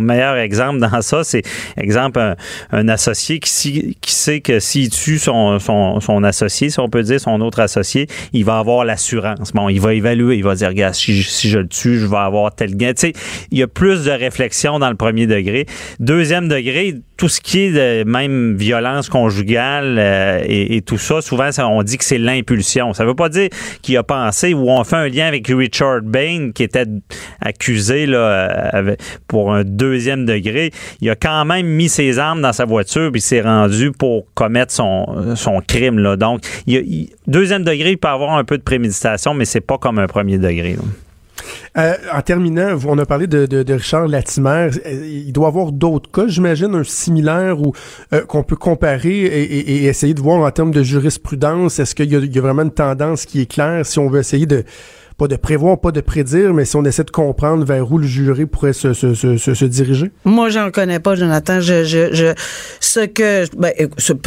meilleur exemple dans ça, c'est, exemple, un, associé qui, qui, sait que s'il tue son, son, son associé, si on peut dire son autre associé, il va avoir l'assurance. Bon, il va évaluer, il va dire, regarde, si, je le tue, je vais avoir tel gain. Tu sais, il y a plus de réflexion dans le premier degré. Deuxième degré, tout ce qui est de même violence conjugale euh, et, tout ça, souvent, on dit que c'est l'impulsion. Ça veut pas dire qu'il a pensé ou on fait un lien avec Richard Bain qui était accusé là, euh, pour un deuxième degré. Il a quand même mis ses armes dans sa voiture puis s'est rendu pour commettre son, son crime. Là. Donc, il, deuxième degré, il peut avoir un peu de préméditation, mais c'est pas comme un premier degré. Euh, en terminant, on a parlé de, Richard Latimer. Euh, il doit y avoir d'autres cas, j'imagine, un similaire ou euh, qu'on peut comparer et, essayer de voir en termes de jurisprudence. Est-ce qu'il y, a vraiment une tendance qui est claire si on veut essayer de pas de prévoir, pas de prédire, mais si on essaie de comprendre vers où le jury pourrait se, se, se, se diriger? Moi, j'en connais pas, Jonathan. Je, je, je ce que, ben,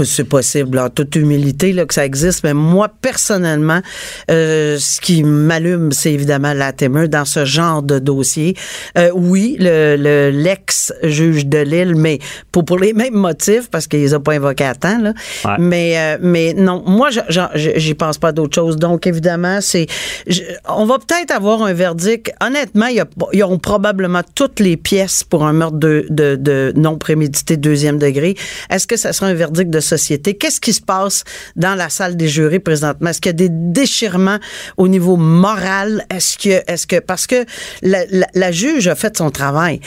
c'est possible, en toute humilité, là, que ça existe, mais moi, personnellement, euh, ce qui m'allume, c'est évidemment Latimer dans ce genre de dossier. Euh, oui, le, l'ex-juge de Lille, mais pour, pour les mêmes motifs, parce qu'ils les ont pas invoqués à temps, là. Mais, euh, mais non, moi, j'y pense pas d'autre chose. Donc, évidemment, c'est, on va peut-être avoir un verdict. Honnêtement, ils ont probablement toutes les pièces pour un meurtre de, de, de non prémédité deuxième degré. Est-ce que ça sera un verdict de société? Qu'est-ce qui se passe dans la salle des jurés présentement? Est-ce qu'il y a des déchirements au niveau moral? Est-ce que, est-ce que, parce que la, la, juge a fait son travail.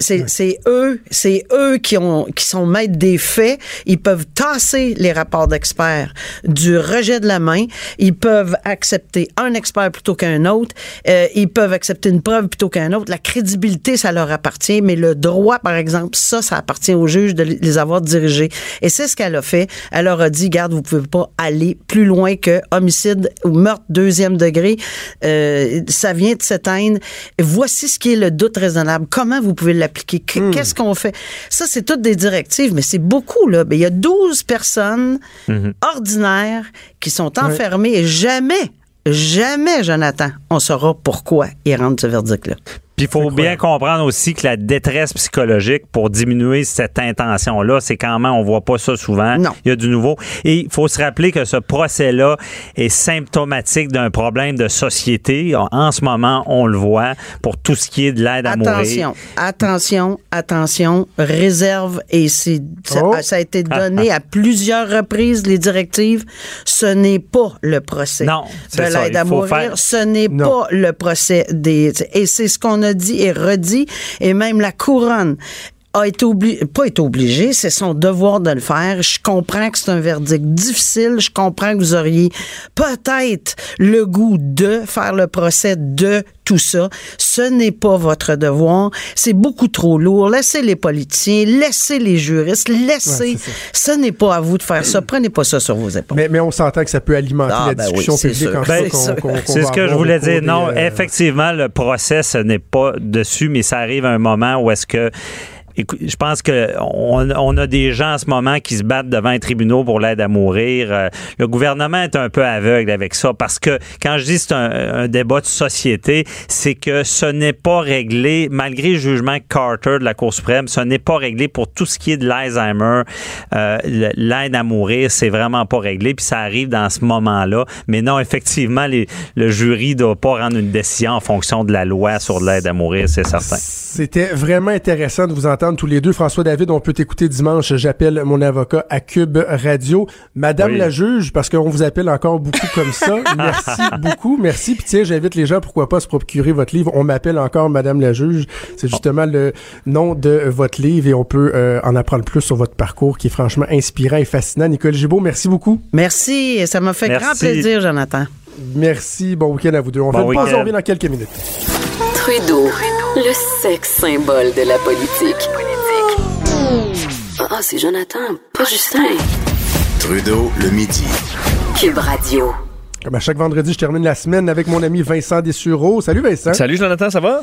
C'est eux, c'est eux qui ont, qui sont maîtres des faits. Ils peuvent tasser les rapports d'experts du rejet de la main. Ils peuvent accepter un expert plutôt qu'un autre. Euh, ils peuvent accepter une preuve plutôt qu'un autre. La crédibilité, ça leur appartient, mais le droit, par exemple, ça, ça appartient au juge de les avoir dirigés. Et c'est ce qu'elle a fait. Elle leur a dit, garde, vous pouvez pas aller plus loin que homicide ou meurtre deuxième degré. Euh, ça vient de s'éteindre. Voici ce qui est le doute raisonnable. Comment vous pouvez l'appliquer? Hmm. Qu'est-ce qu'on fait? Ça, c'est toutes des directives, mais c'est beaucoup, là. il y a 12 personnes mhm. ordinaires qui sont enfermées et jamais jamais, Jonathan, on saura pourquoi ils rendent ce verdict-là. Puis il faut bien comprendre aussi que la détresse psychologique pour diminuer cette intention-là, c'est quand même, on voit pas ça souvent. Non. Il y a du nouveau. Et il faut se rappeler que ce procès-là est symptomatique d'un problème de société. En ce moment, on le voit pour tout ce qui est de l'aide à mourir. Attention, attention, attention, réserve, et c'est, ça, oh. a été donné à plusieurs reprises, les directives. Ce n'est pas le procès non, de l'aide à mourir. Ce n'est pas le procès des... Et c'est ce qu'on a dit et redit, et même la couronne a été obligé, pas été obligé, c'est son devoir de le faire. Je comprends que c'est un verdict difficile. Je comprends que vous auriez peut-être le goût de faire le procès de tout ça. Ce n'est pas votre devoir. C'est beaucoup trop lourd. Laissez les politiciens, laissez les juristes, laissez. ce n'est pas à vous de faire ça. Prenez pas ça sur vos épaules. Mais, mais on s'entend que ça peut alimenter ah, la ben discussion publique C'est ce que je voulais dire. Non, euh, effectivement, le procès, ce n'est pas dessus, mais ça arrive à un moment où est-ce que je pense que on, a des gens en ce moment qui se battent devant les tribunaux pour l'aide à mourir. Euh, le gouvernement est un peu aveugle avec ça parce que quand je dis c'est un, débat de société, c'est que ce n'est pas réglé, malgré le jugement Carter de la Cour suprême, ce n'est pas réglé pour tout ce qui est de l'Alzheimer. Euh, l'aide à mourir, c'est vraiment pas réglé, puis ça arrive dans ce moment-là. Mais non, effectivement, le jury doit pas rendre une décision en fonction de la loi sur l'aide à mourir, c'est certain. C'était vraiment intéressant de vous entendre tous les deux. François David, on peut t'écouter dimanche. J'appelle mon avocat à Cube Radio. Madame la juge, parce qu'on vous appelle encore beaucoup comme ça. Merci beaucoup. Merci. Puis tiens, j'invite les gens, pourquoi pas se procurer votre livre. On m'appelle encore Madame la juge. C'est justement le nom de votre livre et on peut euh, en apprendre plus sur votre parcours qui est franchement inspirant et fascinant. Nicole Gibault, merci beaucoup. Merci. Ça m'a fait grand plaisir, Jonathan. Merci. Bon week-end à vous deux. On fait une pause. On revient dans quelques minutes. Trudeau, le sexe symbole de la politique. Ah, c'est Jonathan, pas Justin. Trudeau, le midi. Cube Radio. Comme à chaque vendredi, je termine la semaine avec mon ami Vincent Dessureau. Salut Vincent. Salut Jonathan, ça va?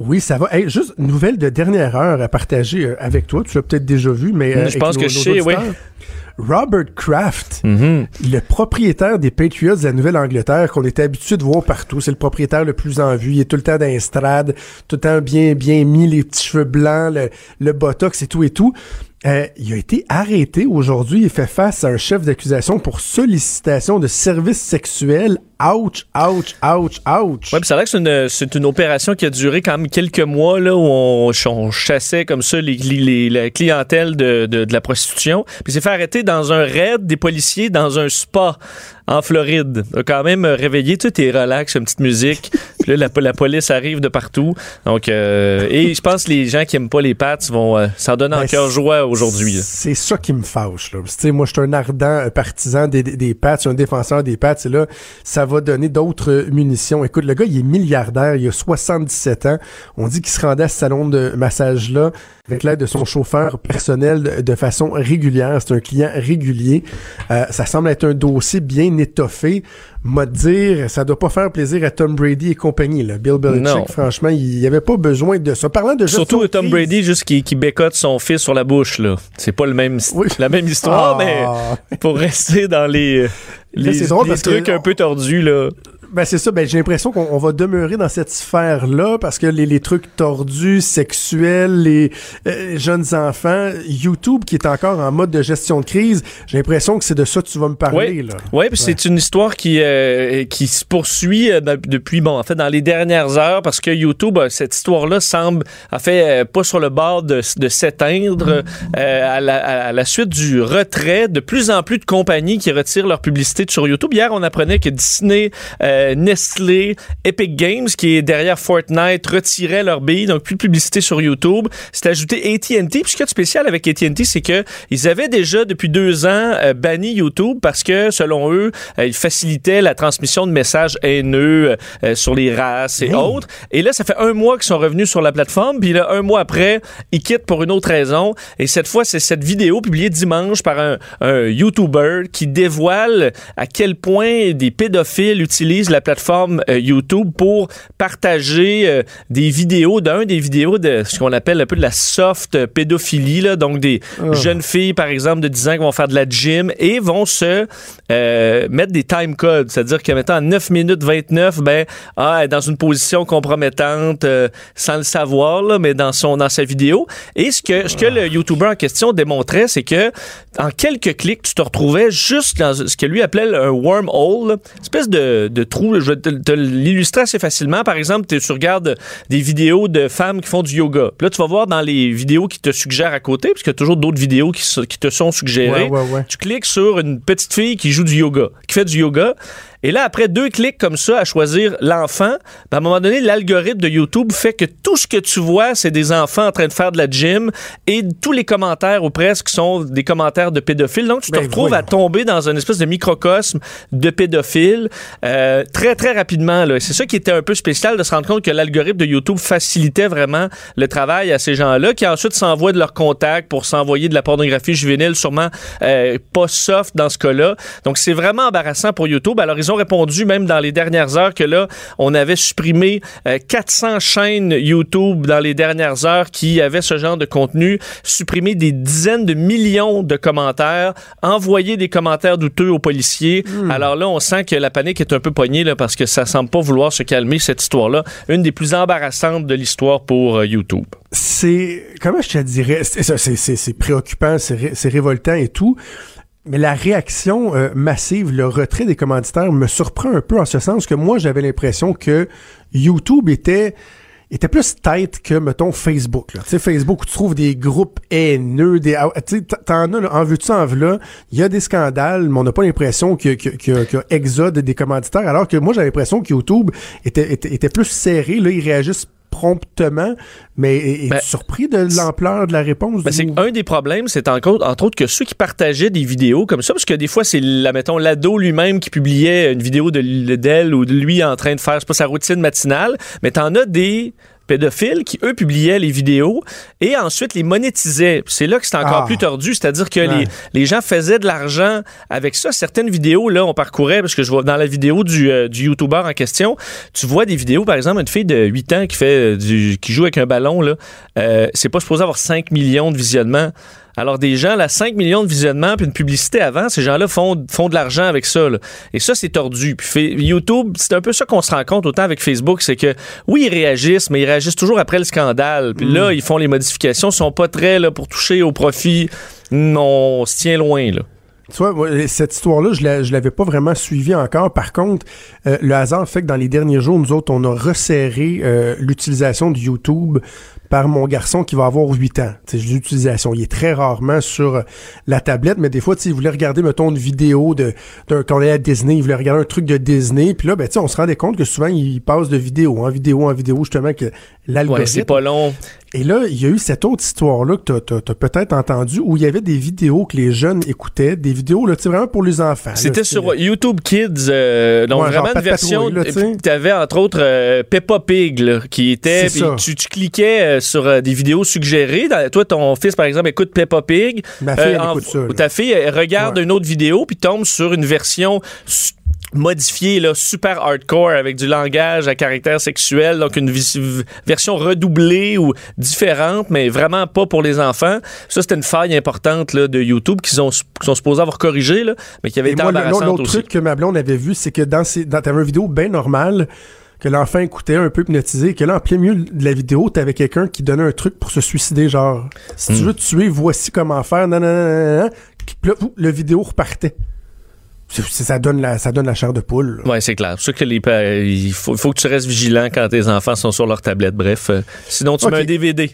Oui, ça va. Hey, juste nouvelle de dernière heure à partager euh, avec toi. Tu l'as peut-être déjà vu, mais. Euh, je pense que je sais, oui. Robert Kraft, mhm. le propriétaire des Patriots de la Nouvelle-Angleterre qu'on était habitué de voir partout. C'est le propriétaire le plus en vue. Il est tout le temps dans les tout le temps bien, bien mis, les petits cheveux blancs, le, le botox et tout et tout. Euh, il a été arrêté aujourd'hui et fait face à un chef d'accusation pour sollicitation de services sexuels. Ouch, ouch, ouch, ouch. Ouais, c'est vrai que c'est une, une opération qui a duré quand même quelques mois là où on, chassait comme ça les, les, la clientèle de, de, de la prostitution. Puis s'est fait arrêter dans un raid des policiers dans un spa en Floride. A quand même réveillé, tu es relax, une petite musique. Puis là, la, police arrive de partout. Donc, euh, et je pense que les gens qui aiment pas les pattes vont euh, s'en donner en ben, cœur joie aujourd'hui. C'est ça qui me fâche. Là. moi, je suis un ardent partisan des, des pattes, je suis un défenseur des pattes. Et là, ça va donner d'autres munitions. Écoute, le gars, il est milliardaire, il a 77 ans. On dit qu'il se rendait à ce salon de massage-là avec l'aide de son chauffeur personnel de, façon régulière. C'est un client régulier. Euh, ça semble être un dossier bien étoffé. M'a dire, ça doit pas faire plaisir à Tom Brady et compagnie. Là. Bill Non. Belichick, franchement, il y avait pas besoin de ça. Parlant de Surtout Tom crise- Brady, juste qui, qui bécote son fils sur la bouche, là. C'est pas le même, Oui. la même histoire, Ah. mais pour rester dans les, Là, les, c'est drôle les parce que trucs un peu tordus, là. Ben c'est ça, ben j'ai l'impression qu'on on va demeurer dans cette sphère-là parce que les, les trucs tordus, sexuels, les euh, jeunes enfants, YouTube qui est encore en mode de gestion de crise, j'ai l'impression que c'est de ça que tu vas me parler Oui. là. Oui, puis c'est une histoire qui, euh, qui se poursuit euh, depuis, bon, en fait, dans les dernières heures, parce que YouTube, cette histoire-là semble, en fait, pas sur le bord de, de s'éteindre à, la, à la suite du retrait de plus en plus de compagnies qui retirent leur publicité sur YouTube. Hier, on apprenait que Disney, euh, Nestlé, Epic Games, qui est derrière Fortnite, retiraient leur bille, donc plus de publicité sur YouTube. C'est ajouté AT&T. Puis ce qui est spécial avec AT&T, c'est que ils avaient déjà depuis deux ans euh, banni YouTube parce que selon eux, euh, ils facilitaient la transmission de messages haineux euh, sur les races et autres. Et là, ça fait un mois qu'ils sont revenus sur la plateforme. Puis là, un mois après, ils quittent pour une autre raison. Et cette fois, c'est cette vidéo publiée dimanche par un, un YouTuber qui dévoile à quel point des pédophiles utilisent la plateforme euh, YouTube pour partager euh, des vidéos, d'un des vidéos de ce qu'on appelle un peu de la soft pédophilie, là, donc des jeunes filles, par exemple, de 10 ans qui vont faire de la gym et vont se euh, mettre des time codes, c'est-à-dire que mettant à 9 minutes 29, ben, ah, elle est dans une position compromettante sans le savoir, là, mais dans, son, dans sa vidéo. Et ce que, ce que le YouTuber en question démontrait, c'est que en quelques clics, tu te retrouvais juste dans ce que lui appelait un wormhole, espèce de, de Je vais te, te l'illustrer assez facilement. Par exemple, tu regardes des vidéos de femmes qui font du yoga. Puis là, tu vas voir dans les vidéos qui te suggèrent à côté, parce qu'il y a toujours d'autres vidéos qui, te sont suggérées. Ouais, ouais, ouais. Tu cliques sur une petite fille qui joue du yoga, qui fait du yoga. Et là, après deux clics comme ça à choisir l'enfant, ben, à un moment donné, l'algorithme de YouTube fait que tout ce que tu vois, c'est des enfants en train de faire de la gym et tous les commentaires ou presque sont des commentaires de pédophiles. Donc, tu te Ben, retrouves à tomber dans une espèce de microcosme de pédophiles euh, très, très rapidement. C'est ça qui était un peu spécial de se rendre compte que l'algorithme de YouTube facilitait vraiment le travail à ces gens-là qui ensuite s'envoient de leurs contacts pour s'envoyer de la pornographie juvénile, sûrement euh, pas soft dans ce cas-là. Donc, c'est vraiment embarrassant pour YouTube. Alors, ils ont répondu même dans les dernières heures que là, on avait supprimé euh, 400 chaînes YouTube dans les dernières heures qui avaient ce genre de contenu, supprimé des dizaines de millions de commentaires, envoyé des commentaires douteux aux policiers. Alors là, on sent que la panique est un peu poignée là, parce que ça semble pas vouloir se calmer, cette histoire-là. Une des plus embarrassantes de l'histoire pour euh, YouTube. C'est comment je te dirais, c'est préoccupant, c'est ré- c'est révoltant et tout. Mais la réaction euh, massive, le retrait des commanditaires me surprend un peu en ce sens que moi j'avais l'impression que YouTube était était plus tête que, mettons, Facebook. Tu sais, Facebook, où tu trouves des groupes haineux, des... ah, t'en as, là, en veux-tu, en là, il y a des scandales, mais on n'a pas l'impression qu'il y, y a- exode des commanditaires, alors que moi, j'avais l'impression que YouTube était, était, était plus serré, là, ils réagissent promptement, mais es- es-tu Ben, surpris de l'ampleur de la réponse Ben, c'est un des problèmes, c'est entre autres, entre autres que ceux qui partageaient des vidéos comme ça, parce que des fois, c'est, la, mettons, l'ado lui-même qui publiait une vidéo de, d'elle ou de lui en train de faire, je sais pas, sa routine matinale, mais t'en as des pédophiles qui, eux, publiaient les vidéos et ensuite les monétisaient. C'est là que c'est encore Ah. plus tordu, c'est-à-dire que Ouais. les, les gens faisaient de l'argent avec ça. Certaines vidéos, là, on parcourait, parce que je vois dans la vidéo du, euh, du YouTuber en question, tu vois des vidéos, par exemple, une fille de 8 ans qui fait euh, du, qui joue avec un ballon, là, euh, c'est pas supposé avoir 5 millions de visionnements. Alors, des gens, là, 5 millions de visionnements, puis une publicité avant, ces gens-là font, font de l'argent avec ça. là. Et ça, c'est tordu. Puis YouTube, c'est un peu ça qu'on se rend compte autant avec Facebook, c'est que oui, ils réagissent, mais ils réagissent toujours après le scandale. Puis là, ils font les modifications, sont pas très là, pour toucher au profit. Non, on se tient loin, là. Tu vois, cette histoire-là, je la- je l'avais pas vraiment suivie encore. Par contre, euh, le hasard fait que dans les derniers jours, nous autres, on a resserré euh, l'utilisation de YouTube par mon garçon qui va avoir 8 ans. L'utilisation, il est très rarement sur euh, la tablette, mais des fois, tu sais, il voulait regarder, mettons, une vidéo de d'un quand on est à Disney, il voulait regarder un truc de Disney, puis là, ben, tu sais, on se rendait compte que souvent, il passe de vidéo en vidéo en vidéo, justement, que Ouais, l'algorithme... c'est pas long. Et là, il y a eu cette autre histoire-là que t'as- t'as t'as peut-être entendu, où il y avait des vidéos que les jeunes écoutaient, des vidéos, là, tu vraiment pour les enfants. C'était sur YouTube Kids, euh, donc Ouais, vraiment une version. Tu. Tu avais entre autres euh, Peppa Pig là, qui était. Ça. Tu, tu cliquais euh, sur euh, des vidéos suggérées. Dans- toi, ton fils, par exemple, écoute Peppa Pig. Ma fille, elle en- écoute ça. Ta fille, elle regarde Ouais. une autre vidéo puis tombe sur une version modifiée, là, super hardcore, avec du langage à caractère sexuel, donc une version redoublée ou différente, mais vraiment pas pour les enfants. Ça, c'était une faille importante là, de YouTube qu'ils ont, qu'ils sont supposés avoir corrigé, là, mais qui avait Et été moi, l'autre truc que ma blonde avait vu, c'est que dans, ces, dans une vidéo bien normale, que l'enfant écoutait un peu hypnotisé, que là, en plein milieu de la vidéo, t'avais quelqu'un qui donnait un truc pour se suicider, genre, si Hmm. tu veux te tuer, voici comment faire. Puis là, ouf, le vidéo repartait. Ça, donne la, ça donne la chair de poule. Oui, c'est clair. Sûr que les il faut, faut que tu restes vigilant quand tes enfants sont sur leur tablette. Bref, euh, sinon tu Ok. mets un DVD.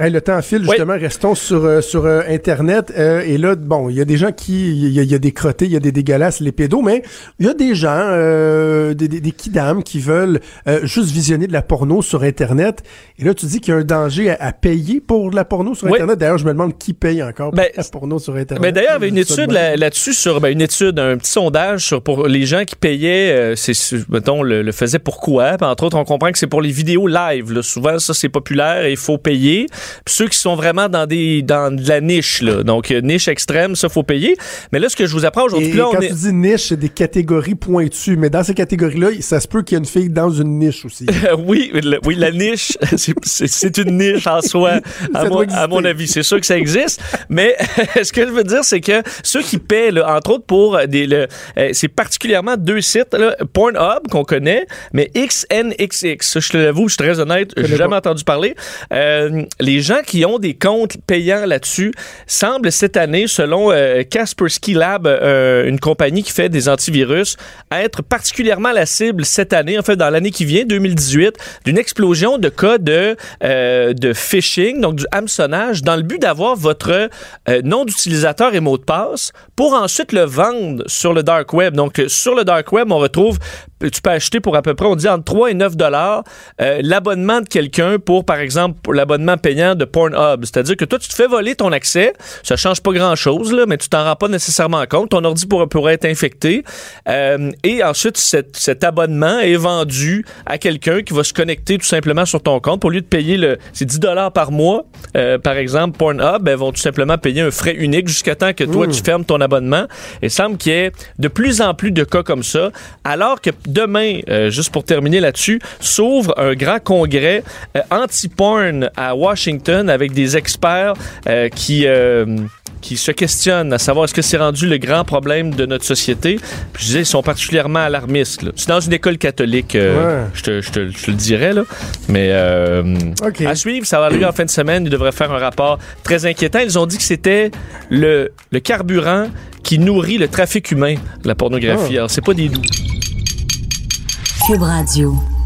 Hey, le temps file, justement, restons sur, euh, sur euh, Internet. euh, et là, bon, il y a des gens qui. Il y, a- il y a des crottés, il y a des dégueulasses, les pédos, mais il y a des gens, euh, des, des, des kidams qui veulent euh, juste visionner de la porno sur Internet. Et là, tu dis qu'il y a un danger à, à payer pour de la porno sur Oui. Internet. D'ailleurs, je me demande qui paye encore pour Ben, la porno sur Internet. Mais d'ailleurs, il y avait une étude là- là-dessus sur ben, une étude, un petit sondage sur pour les gens qui payaient, euh, c'est mettons le, le faisaient pourquoi. Puis entre autres, on comprend que c'est pour les vidéos live. là. Souvent, ça c'est populaire et il faut payer. Puis ceux qui sont vraiment dans des dans de la niche, là. donc euh, niche extrême, ça faut payer. Mais là, ce que je vous apprends aujourd'hui, là, on quand est tu dis niche, c'est des catégories pointues. Mais dans ces catégories-là, ça se peut qu'il y ait une fille dans une niche aussi. oui, le- oui, la niche, c'est- une niche en soi, à, mon, à mon avis. C'est sûr que ça existe. Mais ce que je veux dire, c'est que ceux qui paient, là, entre autres pour des. le- euh, c'est particulièrement deux sites, là, Pornhub, qu'on connaît, mais XNXX. Je te l'avoue, je suis très honnête, j'ai jamais entendu parler. Euh, les gens qui ont des comptes payants là-dessus semblent cette année, selon euh, Kaspersky Lab, euh, une compagnie qui fait des antivirus, être particulièrement la cible cette année, en fait dans l'année qui vient, 2018, d'une explosion de cas de, euh, de phishing, donc du hameçonnage, dans le but d'avoir votre nom d'utilisateur et mot de passe pour ensuite le vendre sur le dark web. Donc sur le dark web, on retrouve, tu peux acheter pour à peu près, on dit entre 3 et 9 dollars euh, l'abonnement de quelqu'un pour, par exemple, pour l'abonnement payant de Pornhub. C'est-à-dire que toi, tu te fais voler ton accès. Ça change pas grand-chose, là, mais tu t'en rends pas nécessairement compte. Ton ordi pourrait, pourrait être infecté. Euh, et ensuite, cet, cet abonnement est vendu à quelqu'un qui va se connecter tout simplement sur ton compte. Pour lieu de payer le, c'est 10 dollars par mois, euh, par exemple, Pornhub, ben, vont tout simplement payer un frais unique jusqu'à temps que toi, tu fermes ton abonnement. Et il semble qu'il y ait de plus en plus de cas comme ça. Alors que demain, euh, juste pour terminer là-dessus, s'ouvre un grand congrès euh, anti-porn à Washington avec des experts euh, qui... qui se questionnent à savoir est-ce que c'est rendu le grand problème de notre société. Puis je disais, ils sont particulièrement alarmistes. C'est dans une école catholique, euh, Ouais. je, te, je te- je te le dirais, là. Mais euh, OK. à suivre, ça va arriver en fin de semaine. Ils devraient faire un rapport très inquiétant. Ils ont dit que c'était le, le carburant qui nourrit le trafic humain, la pornographie. Ah. Alors, c'est pas des doux. Cube Radio.